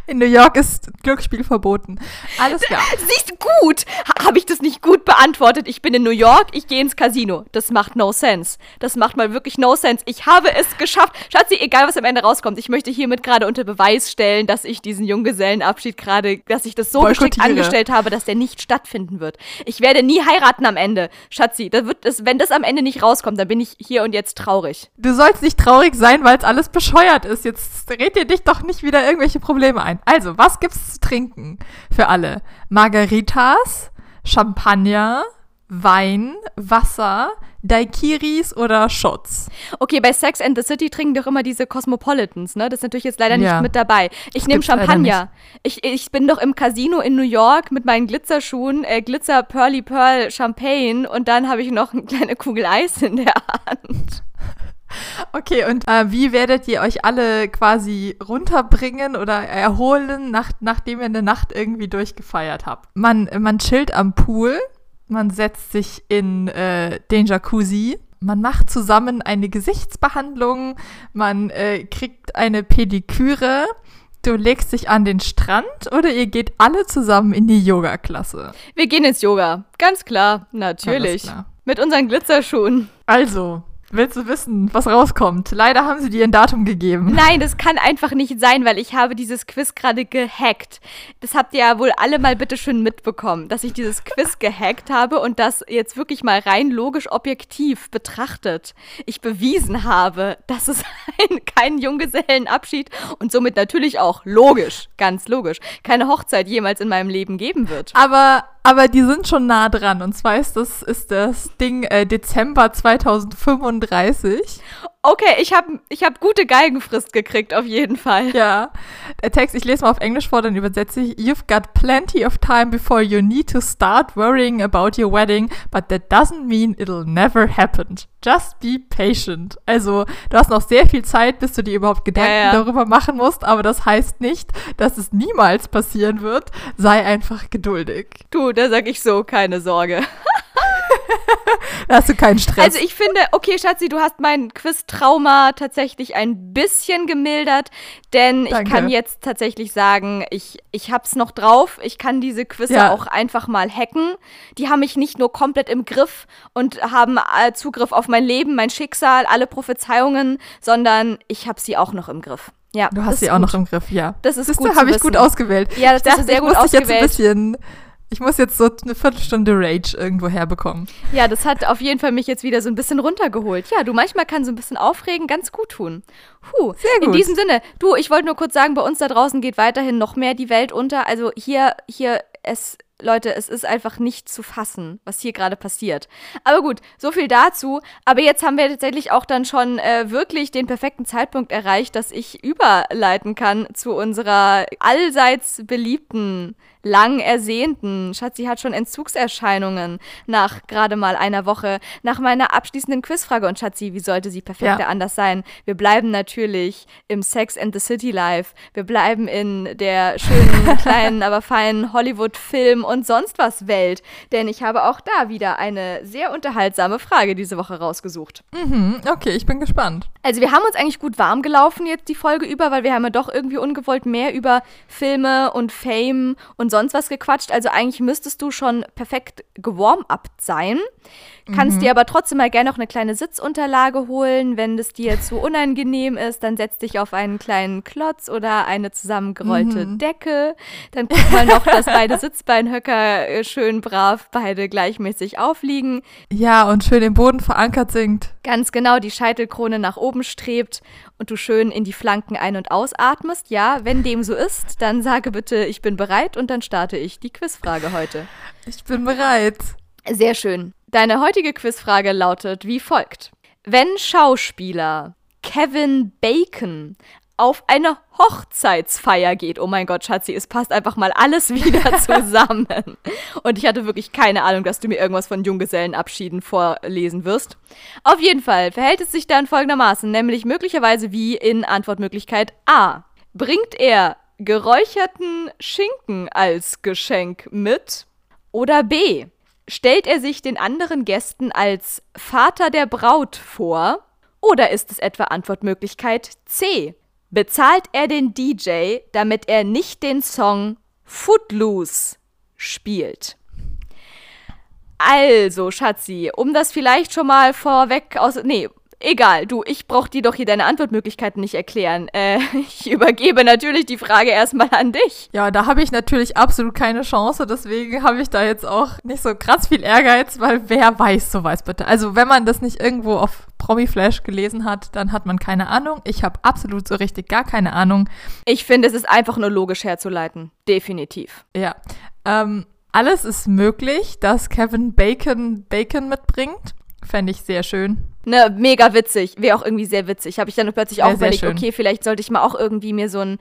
In New York ist Glücksspiel verboten. Alles klar. [laughs] Siehst gut? Ha, Habe ich das nicht gut beantwortet? Ich bin in New York, ich gehe ins Casino. Das macht no sense. Das macht mal wirklich no sense. Ich habe es geschafft. Schatzi, egal was am Ende rauskommt, ich möchte hiermit gerade unter Beweis stellen, dass ich diesen Junggesellenabschied gerade, dass ich das so geschickt angestellt habe, dass der nicht stattfinden wird. Ich werde nie heiraten am Ende. Schatzi, da wird es, wenn das am Ende nicht rauskommt, dann bin ich hier und jetzt traurig. Du sollst nicht traurig sein, weil es alles bescheuert ist. Jetzt red dir dich doch nicht wieder irgendwelche Probleme ein. Also, was gibt's zu trinken für alle? Margaritas, Champagner, Wein, Wasser, Daiquiris oder Shots? Okay, bei Sex and the City trinken doch immer diese Cosmopolitans, ne? Das ist natürlich jetzt leider Ja. nicht mit dabei. Ich nehme Champagner. Ich, ich bin doch im Casino in New York mit meinen Glitzerschuhen, äh, Glitzer Pearly Pearl Champagne und dann habe ich noch eine kleine Kugel Eis in der Hand. Okay, und äh, wie werdet ihr euch alle quasi runterbringen oder erholen, nach, nachdem ihr eine Nacht irgendwie durchgefeiert habt? Man, man chillt am Pool, man setzt sich in äh, den Jacuzzi, man macht zusammen eine Gesichtsbehandlung, man äh, kriegt eine Pediküre, du legst dich an den Strand oder ihr geht alle zusammen in die Yoga-Klasse. Wir gehen ins Yoga. Ganz klar, natürlich. klar. Mit unseren Glitzerschuhen. Also, willst du wissen, was rauskommt? Leider haben sie dir ein Datum gegeben. Nein, das kann einfach nicht sein, weil ich habe dieses Quiz gerade gehackt. Das habt ihr ja wohl alle mal bitte schön mitbekommen, dass ich dieses Quiz gehackt habe und das jetzt wirklich mal rein logisch objektiv betrachtet. Ich bewiesen habe, dass es ein, keinen Junggesellenabschied und somit natürlich auch logisch, ganz logisch, keine Hochzeit jemals in meinem Leben geben wird. Aber, aber die sind schon nah dran. Und zwar ist das, ist das Ding äh, Dezember 2035. Okay, ich habe ich hab gute Geigenfrist gekriegt, auf jeden Fall. Ja. Der Text, ich lese mal auf Englisch vor, dann übersetze ich. You've got plenty of time before you need to start worrying about your wedding, but that doesn't mean it'll never happen. Just be patient. Also, du hast noch sehr viel Zeit, bis du dir überhaupt Gedanken Ja, ja. darüber machen musst, aber das heißt nicht, dass es niemals passieren wird. Sei einfach geduldig. Du, da sag ich so, keine Sorge. [laughs] Da [laughs] hast du keinen Stress. Also ich finde, okay, Schatzi, du hast mein Quiz-Trauma tatsächlich ein bisschen gemildert, denn ich Danke. kann jetzt tatsächlich sagen, ich, ich hab's noch drauf. Ich kann diese Quizze Ja. auch einfach mal hacken. Die haben mich nicht nur komplett im Griff und haben äh, Zugriff auf mein Leben, mein Schicksal, alle Prophezeiungen, sondern ich hab sie auch noch im Griff. Ja, Du hast sie auch gut. noch im Griff, ja. Das ist Siehste, gut habe ich gut ausgewählt. Ja, das ich dachte, ist sehr ich gut muss dich jetzt ein ausgewählt. bisschen, ich muss jetzt so eine Viertelstunde Rage irgendwo herbekommen. Ja, das hat auf jeden Fall mich jetzt wieder so ein bisschen runtergeholt. Ja, du, manchmal kann so ein bisschen aufregen ganz gut tun. Puh, Sehr in gut. diesem Sinne, du, ich wollte nur kurz sagen, bei uns da draußen geht weiterhin noch mehr die Welt unter. Also hier, hier, es, Leute, es ist einfach nicht zu fassen, was hier gerade passiert. Aber gut, so viel dazu. Aber jetzt haben wir tatsächlich auch dann schon äh, wirklich den perfekten Zeitpunkt erreicht, dass ich überleiten kann zu unserer allseits beliebten lang ersehnten. Schatzi hat schon Entzugserscheinungen nach gerade mal einer Woche. Nach meiner abschließenden Quizfrage. Und Schatzi, wie sollte sie perfekter ja. anders sein? Wir bleiben natürlich im Sex and the City Life. Wir bleiben in der schönen, [laughs] kleinen, aber feinen Hollywood-Film und sonst was Welt. Denn ich habe auch da wieder eine sehr unterhaltsame Frage diese Woche rausgesucht. Mhm, okay, ich bin gespannt. Also wir haben uns eigentlich gut warm gelaufen jetzt die Folge über, weil wir haben ja doch irgendwie ungewollt mehr über Filme und Fame und sonst was gequatscht. Also eigentlich müsstest du schon perfekt gewarm-upt sein. Kannst mhm. dir aber trotzdem mal gerne noch eine kleine Sitzunterlage holen. Wenn es dir zu [laughs] unangenehm ist, dann setz dich auf einen kleinen Klotz oder eine zusammengerollte mhm. Decke. Dann guck mal noch, dass beide [laughs] Sitzbeinhöcker äh, schön brav beide gleichmäßig aufliegen. Ja, und schön im Boden verankert sinkt. Ganz genau, die Scheitelkrone nach oben strebt und du schön in die Flanken ein- und ausatmest. Ja, wenn dem so ist, dann sage bitte, ich bin bereit und dann starte ich die Quizfrage heute. Ich bin bereit. Sehr schön. Deine heutige Quizfrage lautet wie folgt. Wenn Schauspieler Kevin Bacon auf eine Hochzeitsfeier geht. Oh mein Gott, Schatzi, es passt einfach mal alles wieder [laughs] zusammen. Und ich hatte wirklich keine Ahnung, dass du mir irgendwas von Junggesellenabschieden vorlesen wirst. Auf jeden Fall verhält es sich dann folgendermaßen, nämlich möglicherweise wie in Antwortmöglichkeit A. Bringt er geräucherten Schinken als Geschenk mit? Oder B stellt er sich den anderen Gästen als Vater der Braut vor? Oder ist es etwa Antwortmöglichkeit C? Bezahlt er den DJ, damit er nicht den Song Footloose spielt? Also, Schatzi, um das vielleicht schon mal vorweg aus. Nee, Egal, du, ich brauch dir doch hier deine Antwortmöglichkeiten nicht erklären. Äh, [laughs] ich übergebe natürlich die Frage erstmal an dich. Ja, da habe ich natürlich absolut keine Chance, deswegen habe ich da jetzt auch nicht so krass viel Ehrgeiz, weil wer weiß, so weiß bitte. Also, wenn man das nicht irgendwo auf Promiflash gelesen hat, dann hat man keine Ahnung. Ich habe absolut so richtig gar keine Ahnung. Ich finde, es ist einfach nur logisch herzuleiten. Definitiv. Ja. Ähm, alles ist möglich, dass Kevin Bacon Bacon mitbringt. Fände ich sehr schön. Ne, mega witzig. Wäre auch irgendwie sehr witzig. Habe ich dann plötzlich auch überlegt, okay, vielleicht sollte ich mal auch irgendwie mir so ein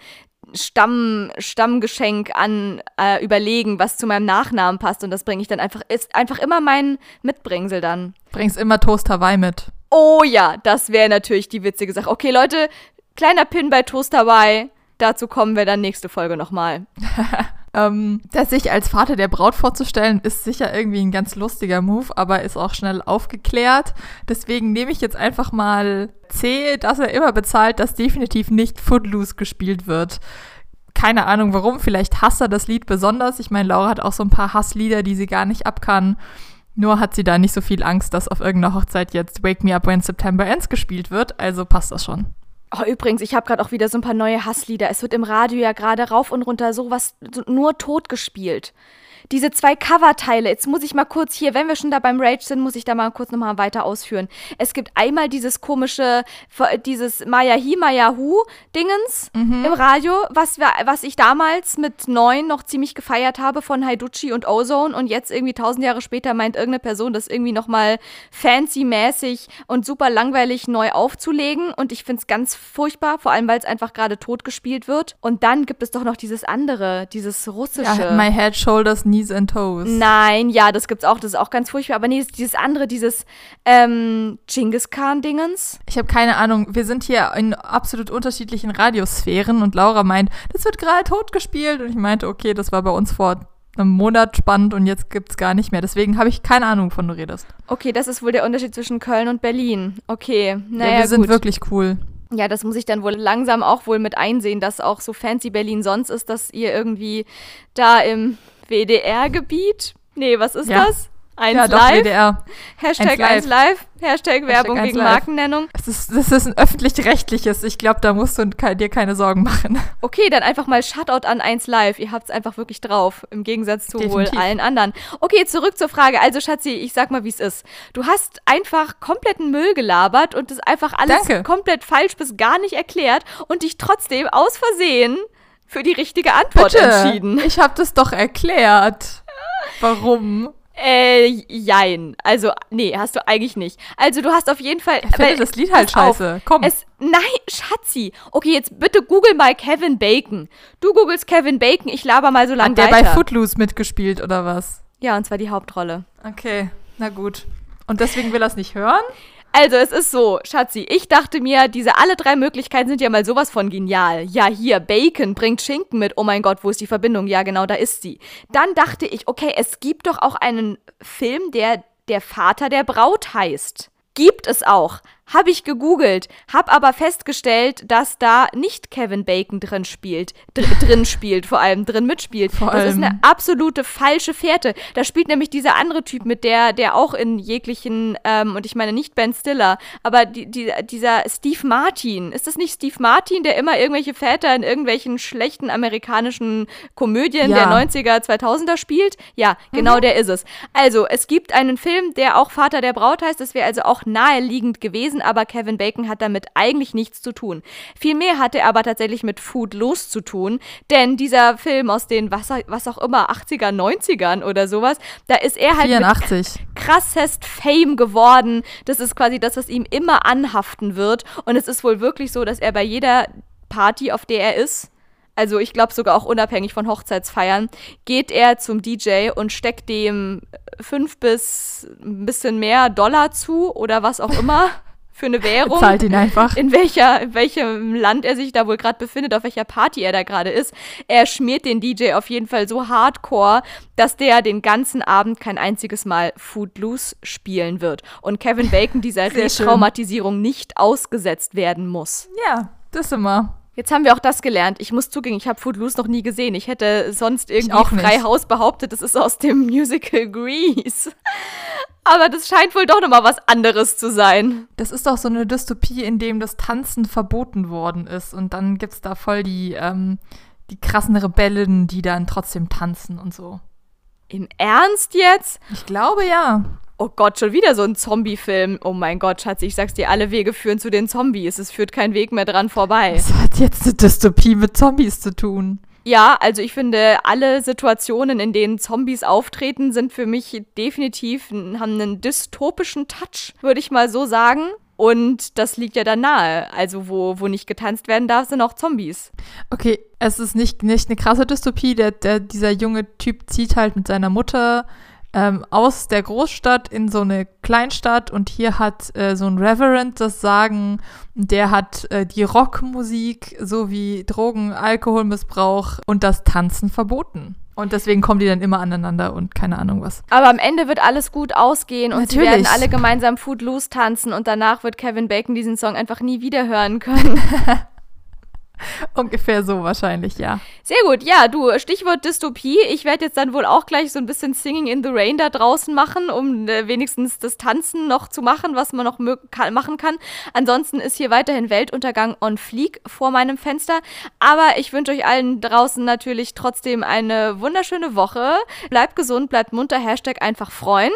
Stamm, Stammgeschenk an äh, überlegen, was zu meinem Nachnamen passt. Und das bringe ich dann einfach, ist einfach immer mein Mitbringsel dann. Bringst immer Toast Hawaii mit. Oh ja, das wäre natürlich die witzige Sache. Okay, Leute, kleiner Pin bei Toast Hawaii. Dazu kommen wir dann nächste Folge nochmal. [laughs] Ähm, das sich als Vater der Braut vorzustellen, ist sicher irgendwie ein ganz lustiger Move, aber ist auch schnell aufgeklärt. Deswegen nehme ich jetzt einfach mal C, dass er immer bezahlt, dass definitiv nicht Footloose gespielt wird. Keine Ahnung warum, vielleicht hasst er das Lied besonders. Ich meine, Laura hat auch so ein paar Hasslieder, die sie gar nicht abkann. Nur hat sie da nicht so viel Angst, dass auf irgendeiner Hochzeit jetzt Wake Me Up When September Ends gespielt wird. Also passt das schon. Oh, übrigens, ich habe gerade auch wieder so ein paar neue Hasslieder. Es wird im Radio ja gerade rauf und runter sowas nur tot gespielt diese zwei Coverteile, jetzt muss ich mal kurz hier, wenn wir schon da beim Rage sind, muss ich da mal kurz nochmal weiter ausführen. Es gibt einmal dieses komische, dieses Mayahi Mayahu Dingens mhm. im Radio, was, wir, was ich damals mit neun noch ziemlich gefeiert habe von Haiduchi und Ozone und jetzt irgendwie tausend Jahre später meint irgendeine Person, das irgendwie nochmal fancy-mäßig und super langweilig neu aufzulegen und ich finde es ganz furchtbar, vor allem weil es einfach gerade tot gespielt wird. Und dann gibt es doch noch dieses andere, dieses russische. Ja, my head, shoulders, knees Knees and Toes. Nein, ja, das gibt's auch. Das ist auch ganz furchtbar. Aber nee, dieses andere, dieses ähm, Genghis Khan-Dingens. Ich habe keine Ahnung. Wir sind hier in absolut unterschiedlichen Radiosphären und Laura meint, das wird gerade tot gespielt. Und ich meinte, okay, das war bei uns vor einem Monat spannend und jetzt gibt's gar nicht mehr. Deswegen habe ich keine Ahnung, wovon du redest. Okay, das ist wohl der Unterschied zwischen Köln und Berlin. Okay, naja, ja, wir sind gut. wirklich cool. Ja, das muss ich dann wohl langsam auch wohl mit einsehen, dass auch so fancy Berlin sonst ist, dass ihr irgendwie da im WDR-Gebiet. Nee, was ist ja. das? Eins ja, doch, live. WDR. Hashtag 1 live. Hashtag, Hashtag Werbung gegen live. Markennennung. Das ist, das ist ein öffentlich-rechtliches. Ich glaube, da musst du dir keine Sorgen machen. [laughs] Okay, dann einfach mal Shoutout an 1 live. Ihr habt es einfach wirklich drauf. Im Gegensatz zu Definitiv. wohl allen anderen. Okay, zurück zur Frage. Also, Schatzi, ich sag mal, wie es ist. Du hast einfach kompletten Müll gelabert und das einfach alles Danke. komplett falsch bis gar nicht erklärt und dich trotzdem aus Versehen für die richtige Antwort Bitte. entschieden. Ich habe das doch erklärt. Warum? Äh, jein. Also, nee, hast du eigentlich nicht. Also, du hast auf jeden Fall. Ich finde das Lied halt scheiße. Auf, Komm. Es, nein, Schatzi. Okay, jetzt bitte google mal Kevin Bacon. Du googelst Kevin Bacon, ich laber mal so lange Hat der weiter. bei Footloose mitgespielt oder was? Ja, und zwar die Hauptrolle. Okay, na gut. Und deswegen will er es nicht hören? Also, es ist so, Schatzi, ich dachte mir, diese alle drei Möglichkeiten sind ja mal sowas von genial. Ja, hier, Bacon bringt Schinken mit. Oh mein Gott, wo ist die Verbindung? Ja, genau, da ist sie. Dann dachte ich, okay, es gibt doch auch einen Film, der der Vater der Braut heißt. Gibt es auch. Habe ich gegoogelt, habe aber festgestellt, dass da nicht Kevin Bacon drin spielt, dr drin spielt, vor allem drin mitspielt. Vor das ist allem. eine absolute falsche Fährte. Da spielt nämlich dieser andere Typ mit, der, der auch in jeglichen, ähm, und ich meine nicht Ben Stiller, aber die, die, dieser Steve Martin. Ist das nicht Steve Martin, der immer irgendwelche Väter in irgendwelchen schlechten amerikanischen Komödien Ja. der 90er, 2000er spielt? Ja, genau der ist es. Also, es gibt einen Film, der auch Vater der Braut heißt. Das wäre also auch naheliegend gewesen, aber Kevin Bacon hat damit eigentlich nichts zu tun. Vielmehr hat er aber tatsächlich mit Food los zu tun, denn dieser Film aus den, was, was auch immer, 80er, 90ern oder sowas, da ist er halt mit 84. krassest Fame geworden. Das ist quasi das, was ihm immer anhaften wird. Und es ist wohl wirklich so, dass er bei jeder Party, auf der er ist, also ich glaube sogar auch unabhängig von Hochzeitsfeiern, geht er zum DJ und steckt dem fünf bis ein bisschen mehr Dollar zu oder was auch immer [laughs] für eine Währung Zahlt ihn einfach. in welcher, in welchem Land er sich da wohl gerade befindet, auf welcher Party er da gerade ist. Er schmiert den DJ auf jeden Fall so hardcore, dass der den ganzen Abend kein einziges Mal Footloose spielen wird. Und Kevin Bacon dieser. [laughs] Retraumatisierung nicht ausgesetzt werden muss. Ja, das immer. Jetzt haben wir auch das gelernt. Ich muss zugeben, ich habe Footloose noch nie gesehen. Ich hätte sonst irgendwie frei Haus behauptet, das ist aus dem Musical Grease. Aber das scheint wohl doch nochmal was anderes zu sein. Das ist doch so eine Dystopie, in dem das Tanzen verboten worden ist. Und dann gibt's da voll die, ähm, die krassen Rebellen, die dann trotzdem tanzen und so. Im Ernst jetzt? Ich glaube ja. Oh Gott, schon wieder so ein Zombie-Film. Oh mein Gott, Schatz, ich sag's dir, alle Wege führen zu den Zombies. Es führt kein Weg mehr dran vorbei. Das hat jetzt eine Dystopie mit Zombies zu tun. Ja, also ich finde, alle Situationen, in denen Zombies auftreten, sind für mich definitiv, haben einen dystopischen Touch, würde ich mal so sagen. Und das liegt ja dann nahe. Also, wo, wo nicht getanzt werden darf, sind auch Zombies. Okay, es ist nicht, nicht eine krasse Dystopie. Der, der, dieser junge Typ zieht halt mit seiner Mutter ähm, aus der Großstadt in so eine Kleinstadt und hier hat äh, so ein Reverend das Sagen, der hat äh, die Rockmusik sowie Drogen, Alkoholmissbrauch und das Tanzen verboten. Und deswegen kommen die dann immer aneinander und keine Ahnung was. Aber am Ende wird alles gut ausgehen und sie Natürlich. werden alle gemeinsam Footloose tanzen und danach wird Kevin Bacon diesen Song einfach nie wieder hören können. [laughs] [laughs] Ungefähr so wahrscheinlich, ja. Sehr gut, ja, du, Stichwort Dystopie. Ich werde jetzt dann wohl auch gleich so ein bisschen Singing in the Rain da draußen machen, um äh, wenigstens das Tanzen noch zu machen, was man noch kann, machen kann. Ansonsten ist hier weiterhin Weltuntergang on fleek vor meinem Fenster. Aber ich wünsche euch allen draußen natürlich trotzdem eine wunderschöne Woche. Bleibt gesund, bleibt munter, Hashtag einfach freuen.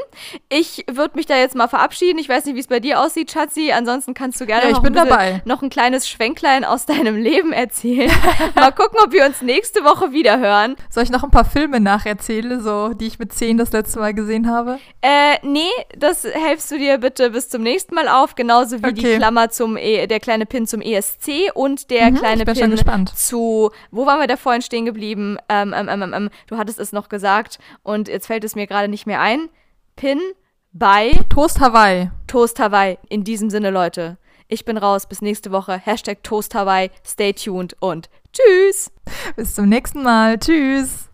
Ich würde mich da jetzt mal verabschieden. Ich weiß nicht, wie es bei dir aussieht, Schatzi. Ansonsten kannst du gerne Ja, ich noch, bin ein bisschen, dabei. noch ein kleines Schwenklein aus deinem Leben erzählen. [laughs] mal gucken, ob wir uns nächste Woche wieder hören. Soll ich noch ein paar Filme nacherzählen, so die ich mit zehn das letzte Mal gesehen habe? Äh, nee, das helfst du dir bitte bis zum nächsten Mal auf, genauso wie die Okay. Klammer zum, e der kleine Pin zum ESC und der Mhm, kleine ich bin schon Pin gespannt. zu, wo waren wir da vorhin stehen geblieben? Ähm, ähm, ähm, ähm, ähm, du hattest es noch gesagt und jetzt fällt es mir gerade nicht mehr ein. Pin bei Toast Hawaii. Toast Hawaii. In diesem Sinne, Leute. Ich bin raus. Bis nächste Woche. Hashtag Toast Hawaii. Stay tuned und tschüss. Bis zum nächsten Mal. Tschüss.